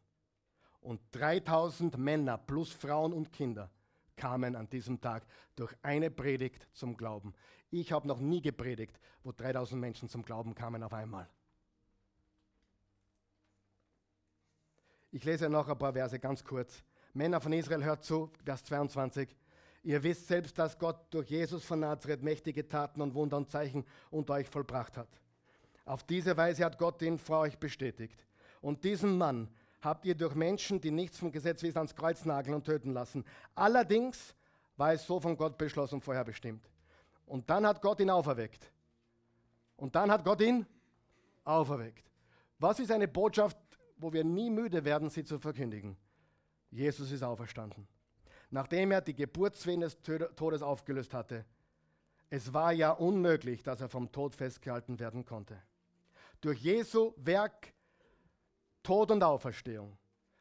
Und 3000 Männer plus Frauen und Kinder kamen an diesem Tag durch eine Predigt zum Glauben. Ich habe noch nie gepredigt, wo 3000 Menschen zum Glauben kamen auf einmal. Ich lese noch ein paar Verse ganz kurz. Männer von Israel, hört zu, Vers 22. Ihr wisst selbst, dass Gott durch Jesus von Nazareth mächtige Taten und Wunder und Zeichen unter euch vollbracht hat. Auf diese Weise hat Gott ihn vor euch bestätigt. Und diesen Mann habt ihr durch Menschen, die nichts vom Gesetz wissen, ans Kreuz nageln und töten lassen. Allerdings war es so von Gott beschlossen und vorher bestimmt. Und dann hat Gott ihn auferweckt. Und dann hat Gott ihn auferweckt. Was ist eine Botschaft, wo wir nie müde werden, sie zu verkündigen? Jesus ist auferstanden. Nachdem er die Geburtswehen des Todes aufgelöst hatte, es war ja unmöglich, dass er vom Tod festgehalten werden konnte. Durch Jesu Werk Tod und Auferstehung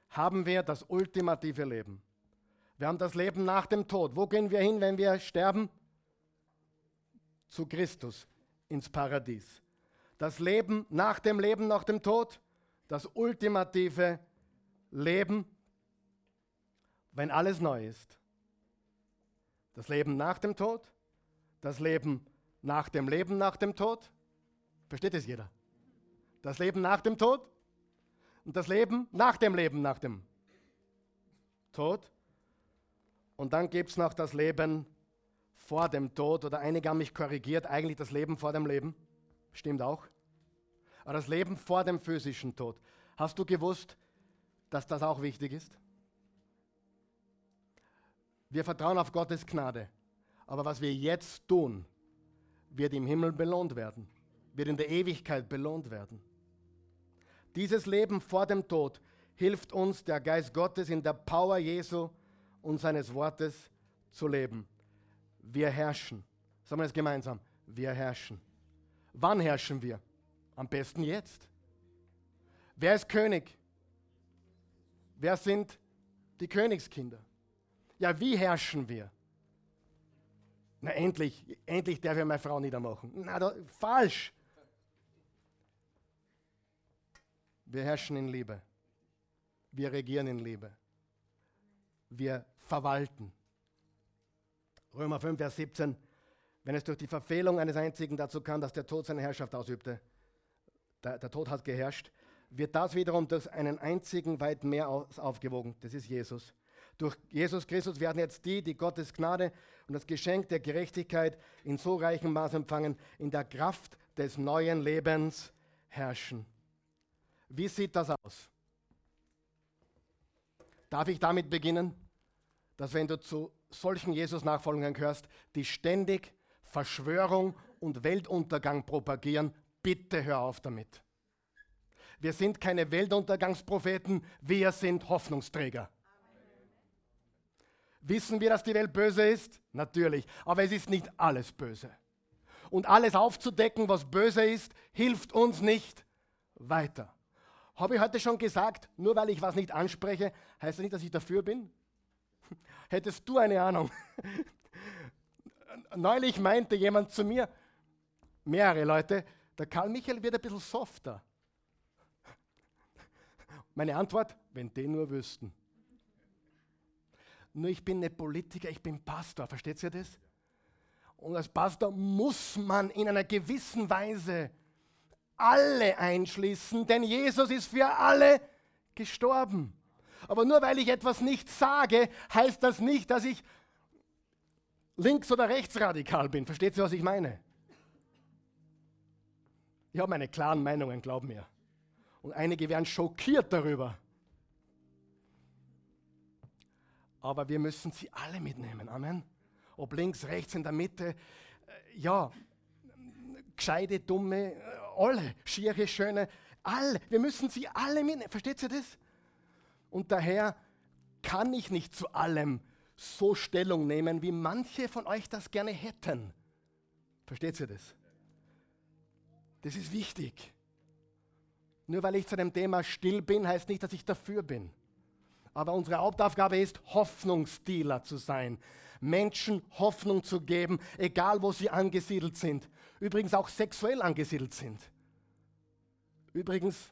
haben wir das ultimative Leben. Wir haben das Leben nach dem Tod. Wo gehen wir hin, wenn wir sterben? Zu Christus, ins Paradies. Das Leben nach dem Leben, nach dem Tod, das ultimative Leben, wenn alles neu ist. Das Leben nach dem Tod, das Leben nach dem Leben nach dem Tod. Versteht es jeder? Das Leben nach dem Tod und das Leben nach dem Leben, nach dem Tod. Und dann gibt es noch das Leben vor dem Tod, oder einige haben mich korrigiert, eigentlich das Leben vor dem Leben. Stimmt auch. Aber das Leben vor dem physischen Tod. Hast du gewusst, dass das auch wichtig ist? Wir vertrauen auf Gottes Gnade. Aber was wir jetzt tun, wird im Himmel belohnt werden, wird in der Ewigkeit belohnt werden. Dieses Leben vor dem Tod hilft uns, der Geist Gottes in der Power Jesu und seines Wortes zu leben. Wir herrschen. Sagen wir es gemeinsam. Wir herrschen. Wann herrschen wir? Am besten jetzt. Wer ist König? Wer sind die Königskinder? Ja, wie herrschen wir? Na endlich, endlich darf ich meine Frau niedermachen. Na, da, falsch. Wir herrschen in Liebe. Wir regieren in Liebe. Wir verwalten. Römer 5, Vers 17. Wenn es durch die Verfehlung eines einzigen dazu kam, dass der Tod seine Herrschaft ausübte, der, der Tod hat geherrscht, wird das wiederum durch einen einzigen weit mehr aufgewogen. Das ist Jesus. Durch Jesus Christus werden jetzt die, die Gottes Gnade und das Geschenk der Gerechtigkeit in so reichem Maß empfangen, in der Kraft des neuen Lebens herrschen. Wie sieht das aus? Darf ich damit beginnen, dass wenn du zu solchen Jesus-Nachfolgern gehörst, die ständig Verschwörung und Weltuntergang propagieren, bitte hör auf damit. Wir sind keine Weltuntergangspropheten, wir sind Hoffnungsträger. Wissen wir, dass die Welt böse ist? Natürlich, aber es ist nicht alles böse. Und alles aufzudecken, was böse ist, hilft uns nicht weiter. Habe ich heute schon gesagt, nur weil ich was nicht anspreche, heißt das nicht, dass ich dafür bin? Hättest du eine Ahnung? Neulich meinte jemand zu mir, mehrere Leute, der Karl Michael wird ein bisschen softer. Meine Antwort, wenn die nur wüssten. Nur ich bin nicht Politiker, ich bin Pastor, versteht ihr das? Und als Pastor muss man in einer gewissen Weise alle einschließen, denn Jesus ist für alle gestorben. Aber nur weil ich etwas nicht sage, heißt das nicht, dass ich links- oder rechtsradikal bin. Versteht ihr, was ich meine? Ich habe meine klaren Meinungen, glaub mir. Und einige werden schockiert darüber. Aber wir müssen sie alle mitnehmen. Amen. Ob links, rechts, in der Mitte. Äh, ja, gescheite, dumme, äh, alle. Schiere, schöne, alle. Wir müssen sie alle mitnehmen. Versteht ihr das? Und daher kann ich nicht zu allem so Stellung nehmen, wie manche von euch das gerne hätten. Versteht ihr das? Das ist wichtig. Nur weil ich zu dem Thema still bin, heißt nicht, dass ich dafür bin. Aber unsere Hauptaufgabe ist, Hoffnungsdealer zu sein. Menschen Hoffnung zu geben, egal wo sie angesiedelt sind. Übrigens auch sexuell angesiedelt sind. Übrigens,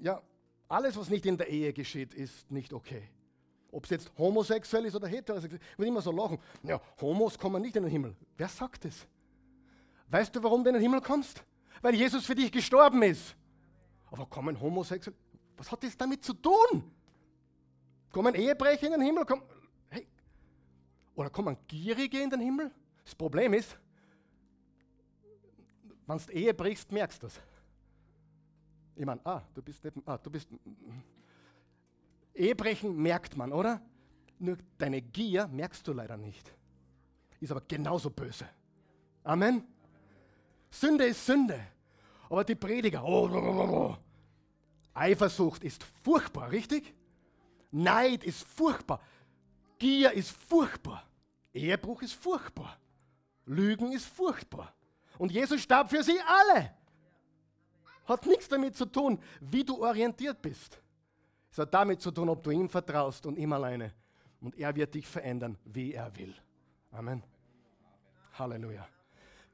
ja, alles, was nicht in der Ehe geschieht, ist nicht okay. Ob es jetzt homosexuell ist oder heterosexuell, ich will immer so lachen. Ja, Homos kommen nicht in den Himmel. Wer sagt das? Weißt du, warum du in den Himmel kommst? Weil Jesus für dich gestorben ist. Aber kommen Homosexuelle? Was hat das damit zu tun? Kommen Ehebrecher in den Himmel? Komm, hey. Oder kommen Gierige in den Himmel? Das Problem ist, wenn du Ehe brichst, merkst du das. Ich meine, ah, du bist nicht, ah, du bist. Ehebrechen merkt man, oder? Nur deine Gier merkst du leider nicht. Ist aber genauso böse. Amen. Sünde ist Sünde. Aber die Prediger, oh, oh, oh, Eifersucht ist furchtbar, richtig? Neid ist furchtbar. Gier ist furchtbar. Ehebruch ist furchtbar. Lügen ist furchtbar. Und Jesus starb für sie alle. Hat nichts damit zu tun, wie du orientiert bist. Es hat damit zu tun, ob du ihm vertraust und ihm alleine. Und er wird dich verändern, wie er will. Amen. Halleluja.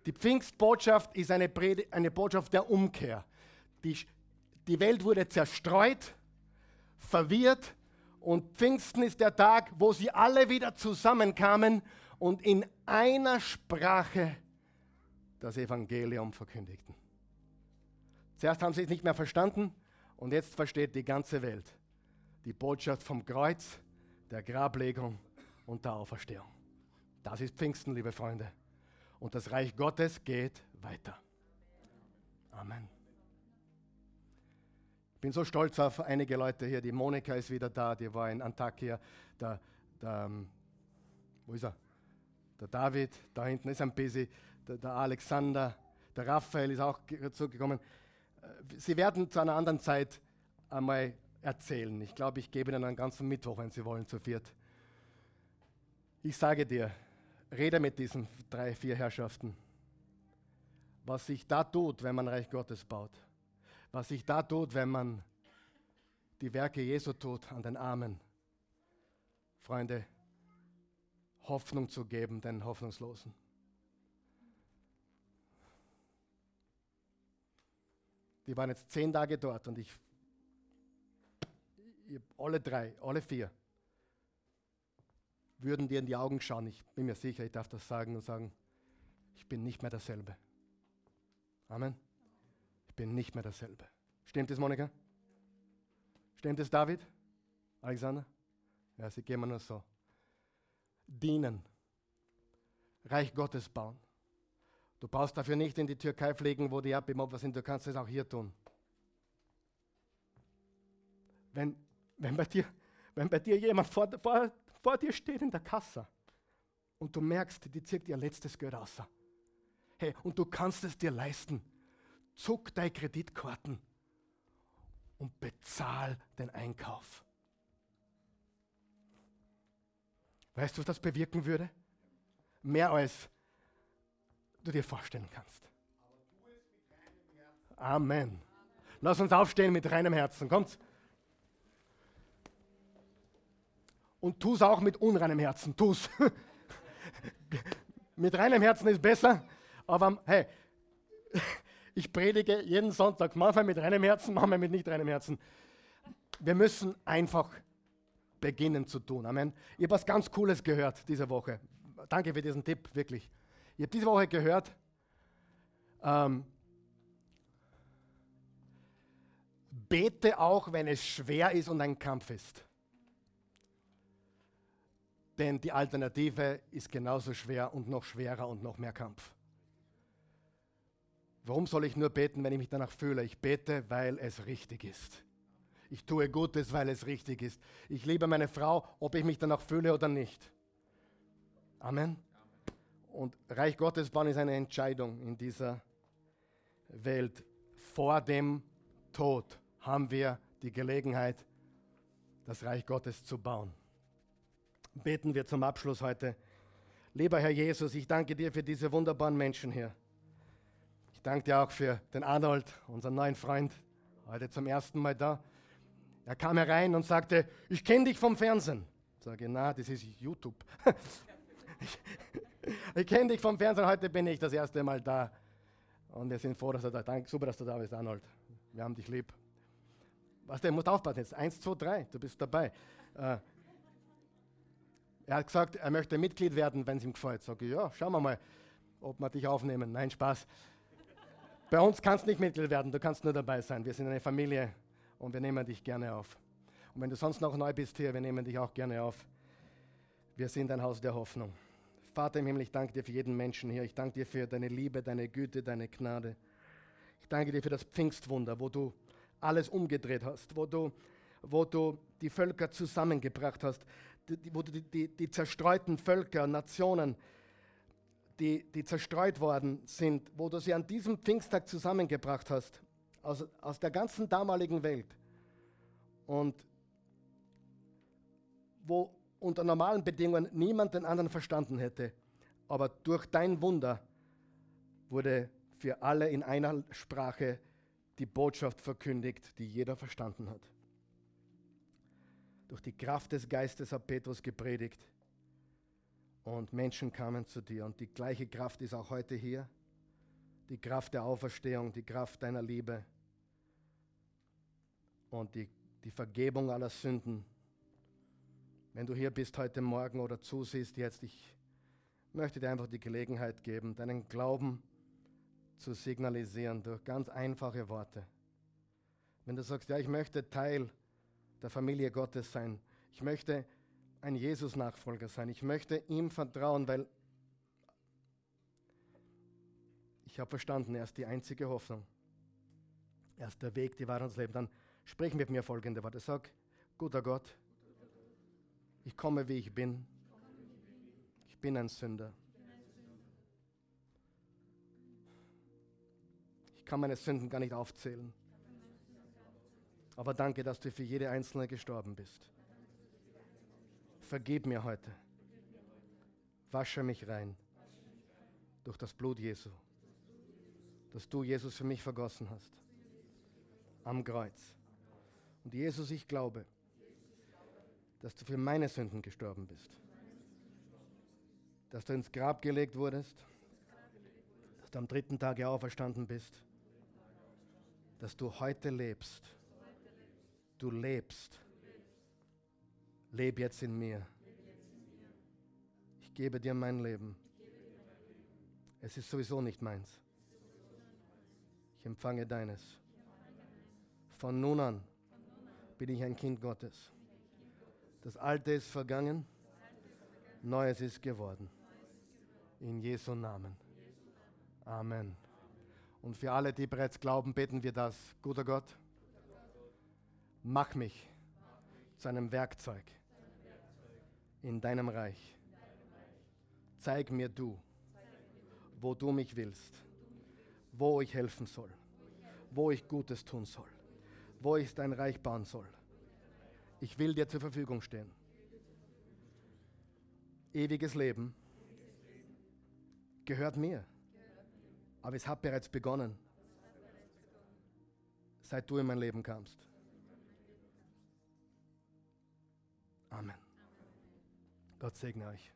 Die Pfingstbotschaft ist eine, Predi eine Botschaft der Umkehr. Die, die Welt wurde zerstreut, verwirrt und Pfingsten ist der Tag, wo sie alle wieder zusammenkamen und in einer Sprache das Evangelium verkündigten. Zuerst haben sie es nicht mehr verstanden und jetzt versteht die ganze Welt die Botschaft vom Kreuz, der Grablegung und der Auferstehung. Das ist Pfingsten, liebe Freunde. Und das Reich Gottes geht weiter. Amen. Ich bin so stolz auf einige Leute hier. Die Monika ist wieder da, die war in Antakya. Der, der, ähm, wo ist er? Der David, da hinten ist ein busy. Der, der Alexander, der Raphael ist auch dazu gekommen. Äh, sie werden zu einer anderen Zeit einmal erzählen. Ich glaube, ich gebe Ihnen einen ganzen Mittwoch, wenn Sie wollen, zu viert. Ich sage dir, rede mit diesen drei, vier Herrschaften. Was sich da tut, wenn man Reich Gottes baut. Was sich da tut, wenn man die Werke Jesu tut an den Armen. Freunde, Hoffnung zu geben den Hoffnungslosen. Die waren jetzt zehn Tage dort und ich, ich alle drei, alle vier, würden dir in die Augen schauen. Ich bin mir sicher, ich darf das sagen und sagen, ich bin nicht mehr derselbe. Amen. Ich bin nicht mehr derselbe. Stimmt es, Monika? Stimmt es, David? Alexander? Ja, sie gehen mir nur so. Dienen. Reich Gottes bauen. Du brauchst dafür nicht in die Türkei fliegen, wo die abgemobbt sind, du kannst es auch hier tun. Wenn, wenn, bei, dir, wenn bei dir jemand vor, vor, vor dir steht in der Kasse und du merkst, die zieht ihr letztes Geld raus. Hey, und du kannst es dir leisten. Zuck deine Kreditkarten und bezahl den Einkauf. Weißt du, was das bewirken würde? Mehr als du dir vorstellen kannst. Amen. Lass uns aufstehen mit reinem Herzen. Kommt. Und tu es auch mit unreinem Herzen. Tu es. mit reinem Herzen ist besser. Aber hey, ich predige jeden Sonntag, manchmal mit reinem Herzen, manchmal mit nicht reinem Herzen. Wir müssen einfach beginnen zu tun. Amen. Ich habe was ganz Cooles gehört diese Woche. Danke für diesen Tipp, wirklich. Ich habe diese Woche gehört, ähm, bete auch, wenn es schwer ist und ein Kampf ist. Denn die Alternative ist genauso schwer und noch schwerer und noch mehr Kampf. Warum soll ich nur beten, wenn ich mich danach fühle? Ich bete, weil es richtig ist. Ich tue Gutes, weil es richtig ist. Ich liebe meine Frau, ob ich mich danach fühle oder nicht. Amen. Und Reich Gottes bauen ist eine Entscheidung in dieser Welt. Vor dem Tod haben wir die Gelegenheit, das Reich Gottes zu bauen. Beten wir zum Abschluss heute. Lieber Herr Jesus, ich danke dir für diese wunderbaren Menschen hier. Ich danke dir auch für den Arnold, unseren neuen Freund, heute zum ersten Mal da. Er kam herein und sagte, ich kenne dich vom Fernsehen. Ich sage, na, das ist YouTube. ich, ich kenne dich vom Fernsehen, heute bin ich das erste Mal da. Und wir sind froh, dass du da bist. Super, dass du da bist, Arnold. Wir haben dich lieb. Was, du musst aufpassen jetzt. Eins, zwei, drei, du bist dabei. Äh, er hat gesagt, er möchte Mitglied werden, wenn es ihm gefällt. Sag ich, ja, schauen wir mal, ob wir dich aufnehmen. Nein, Spaß. Bei uns kannst du nicht Mitglied werden, du kannst nur dabei sein. Wir sind eine Familie und wir nehmen dich gerne auf. Und wenn du sonst noch neu bist hier, wir nehmen dich auch gerne auf. Wir sind ein Haus der Hoffnung. Vater im Himmel, ich danke dir für jeden Menschen hier. Ich danke dir für deine Liebe, deine Güte, deine Gnade. Ich danke dir für das Pfingstwunder, wo du alles umgedreht hast, wo du, wo du die Völker zusammengebracht hast, die, wo die, die, die zerstreuten Völker, Nationen, die, die zerstreut worden sind, wo du sie an diesem Pfingsttag zusammengebracht hast, aus, aus der ganzen damaligen Welt. Und wo unter normalen Bedingungen niemand den anderen verstanden hätte. Aber durch dein Wunder wurde für alle in einer Sprache die Botschaft verkündigt, die jeder verstanden hat. Durch die Kraft des Geistes hat Petrus gepredigt und Menschen kamen zu dir. Und die gleiche Kraft ist auch heute hier. Die Kraft der Auferstehung, die Kraft deiner Liebe und die, die Vergebung aller Sünden. Wenn du hier bist heute Morgen oder zusiehst jetzt, ich möchte dir einfach die Gelegenheit geben, deinen Glauben zu signalisieren durch ganz einfache Worte. Wenn du sagst, ja, ich möchte Teil der Familie Gottes sein, ich möchte ein Jesus-Nachfolger sein. Ich möchte ihm vertrauen, weil ich habe verstanden, er ist die einzige Hoffnung. Er ist der Weg, die Wahrheit das Leben. Dann sprich mit mir folgende Worte. Sag, guter Gott, ich komme, wie ich bin. Ich bin ein Sünder. Ich kann meine Sünden gar nicht aufzählen. Aber danke, dass du für jede einzelne gestorben bist. Vergib mir heute. Wasche mich rein durch das Blut Jesu, das du, Jesus, für mich vergossen hast. Am Kreuz. Und Jesus, ich glaube, dass du für meine Sünden gestorben bist. Dass du ins Grab gelegt wurdest. Dass du am dritten Tag auferstanden bist. Dass du heute lebst. Du lebst Leb jetzt in mir. Ich gebe dir mein Leben. Es ist sowieso nicht meins. Ich empfange deines. Von nun an bin ich ein Kind Gottes. Das Alte ist vergangen, Neues ist geworden. In Jesu Namen. Amen. Und für alle, die bereits glauben, beten wir das. Guter Gott, mach mich zu einem Werkzeug in deinem Reich. Zeig mir du, wo du mich willst, wo ich helfen soll, wo ich Gutes tun soll, wo ich dein Reich bauen soll. Ich will dir zur Verfügung stehen. Ewiges Leben gehört mir, aber es hat bereits begonnen, seit du in mein Leben kamst. Amen. Gott segne euch.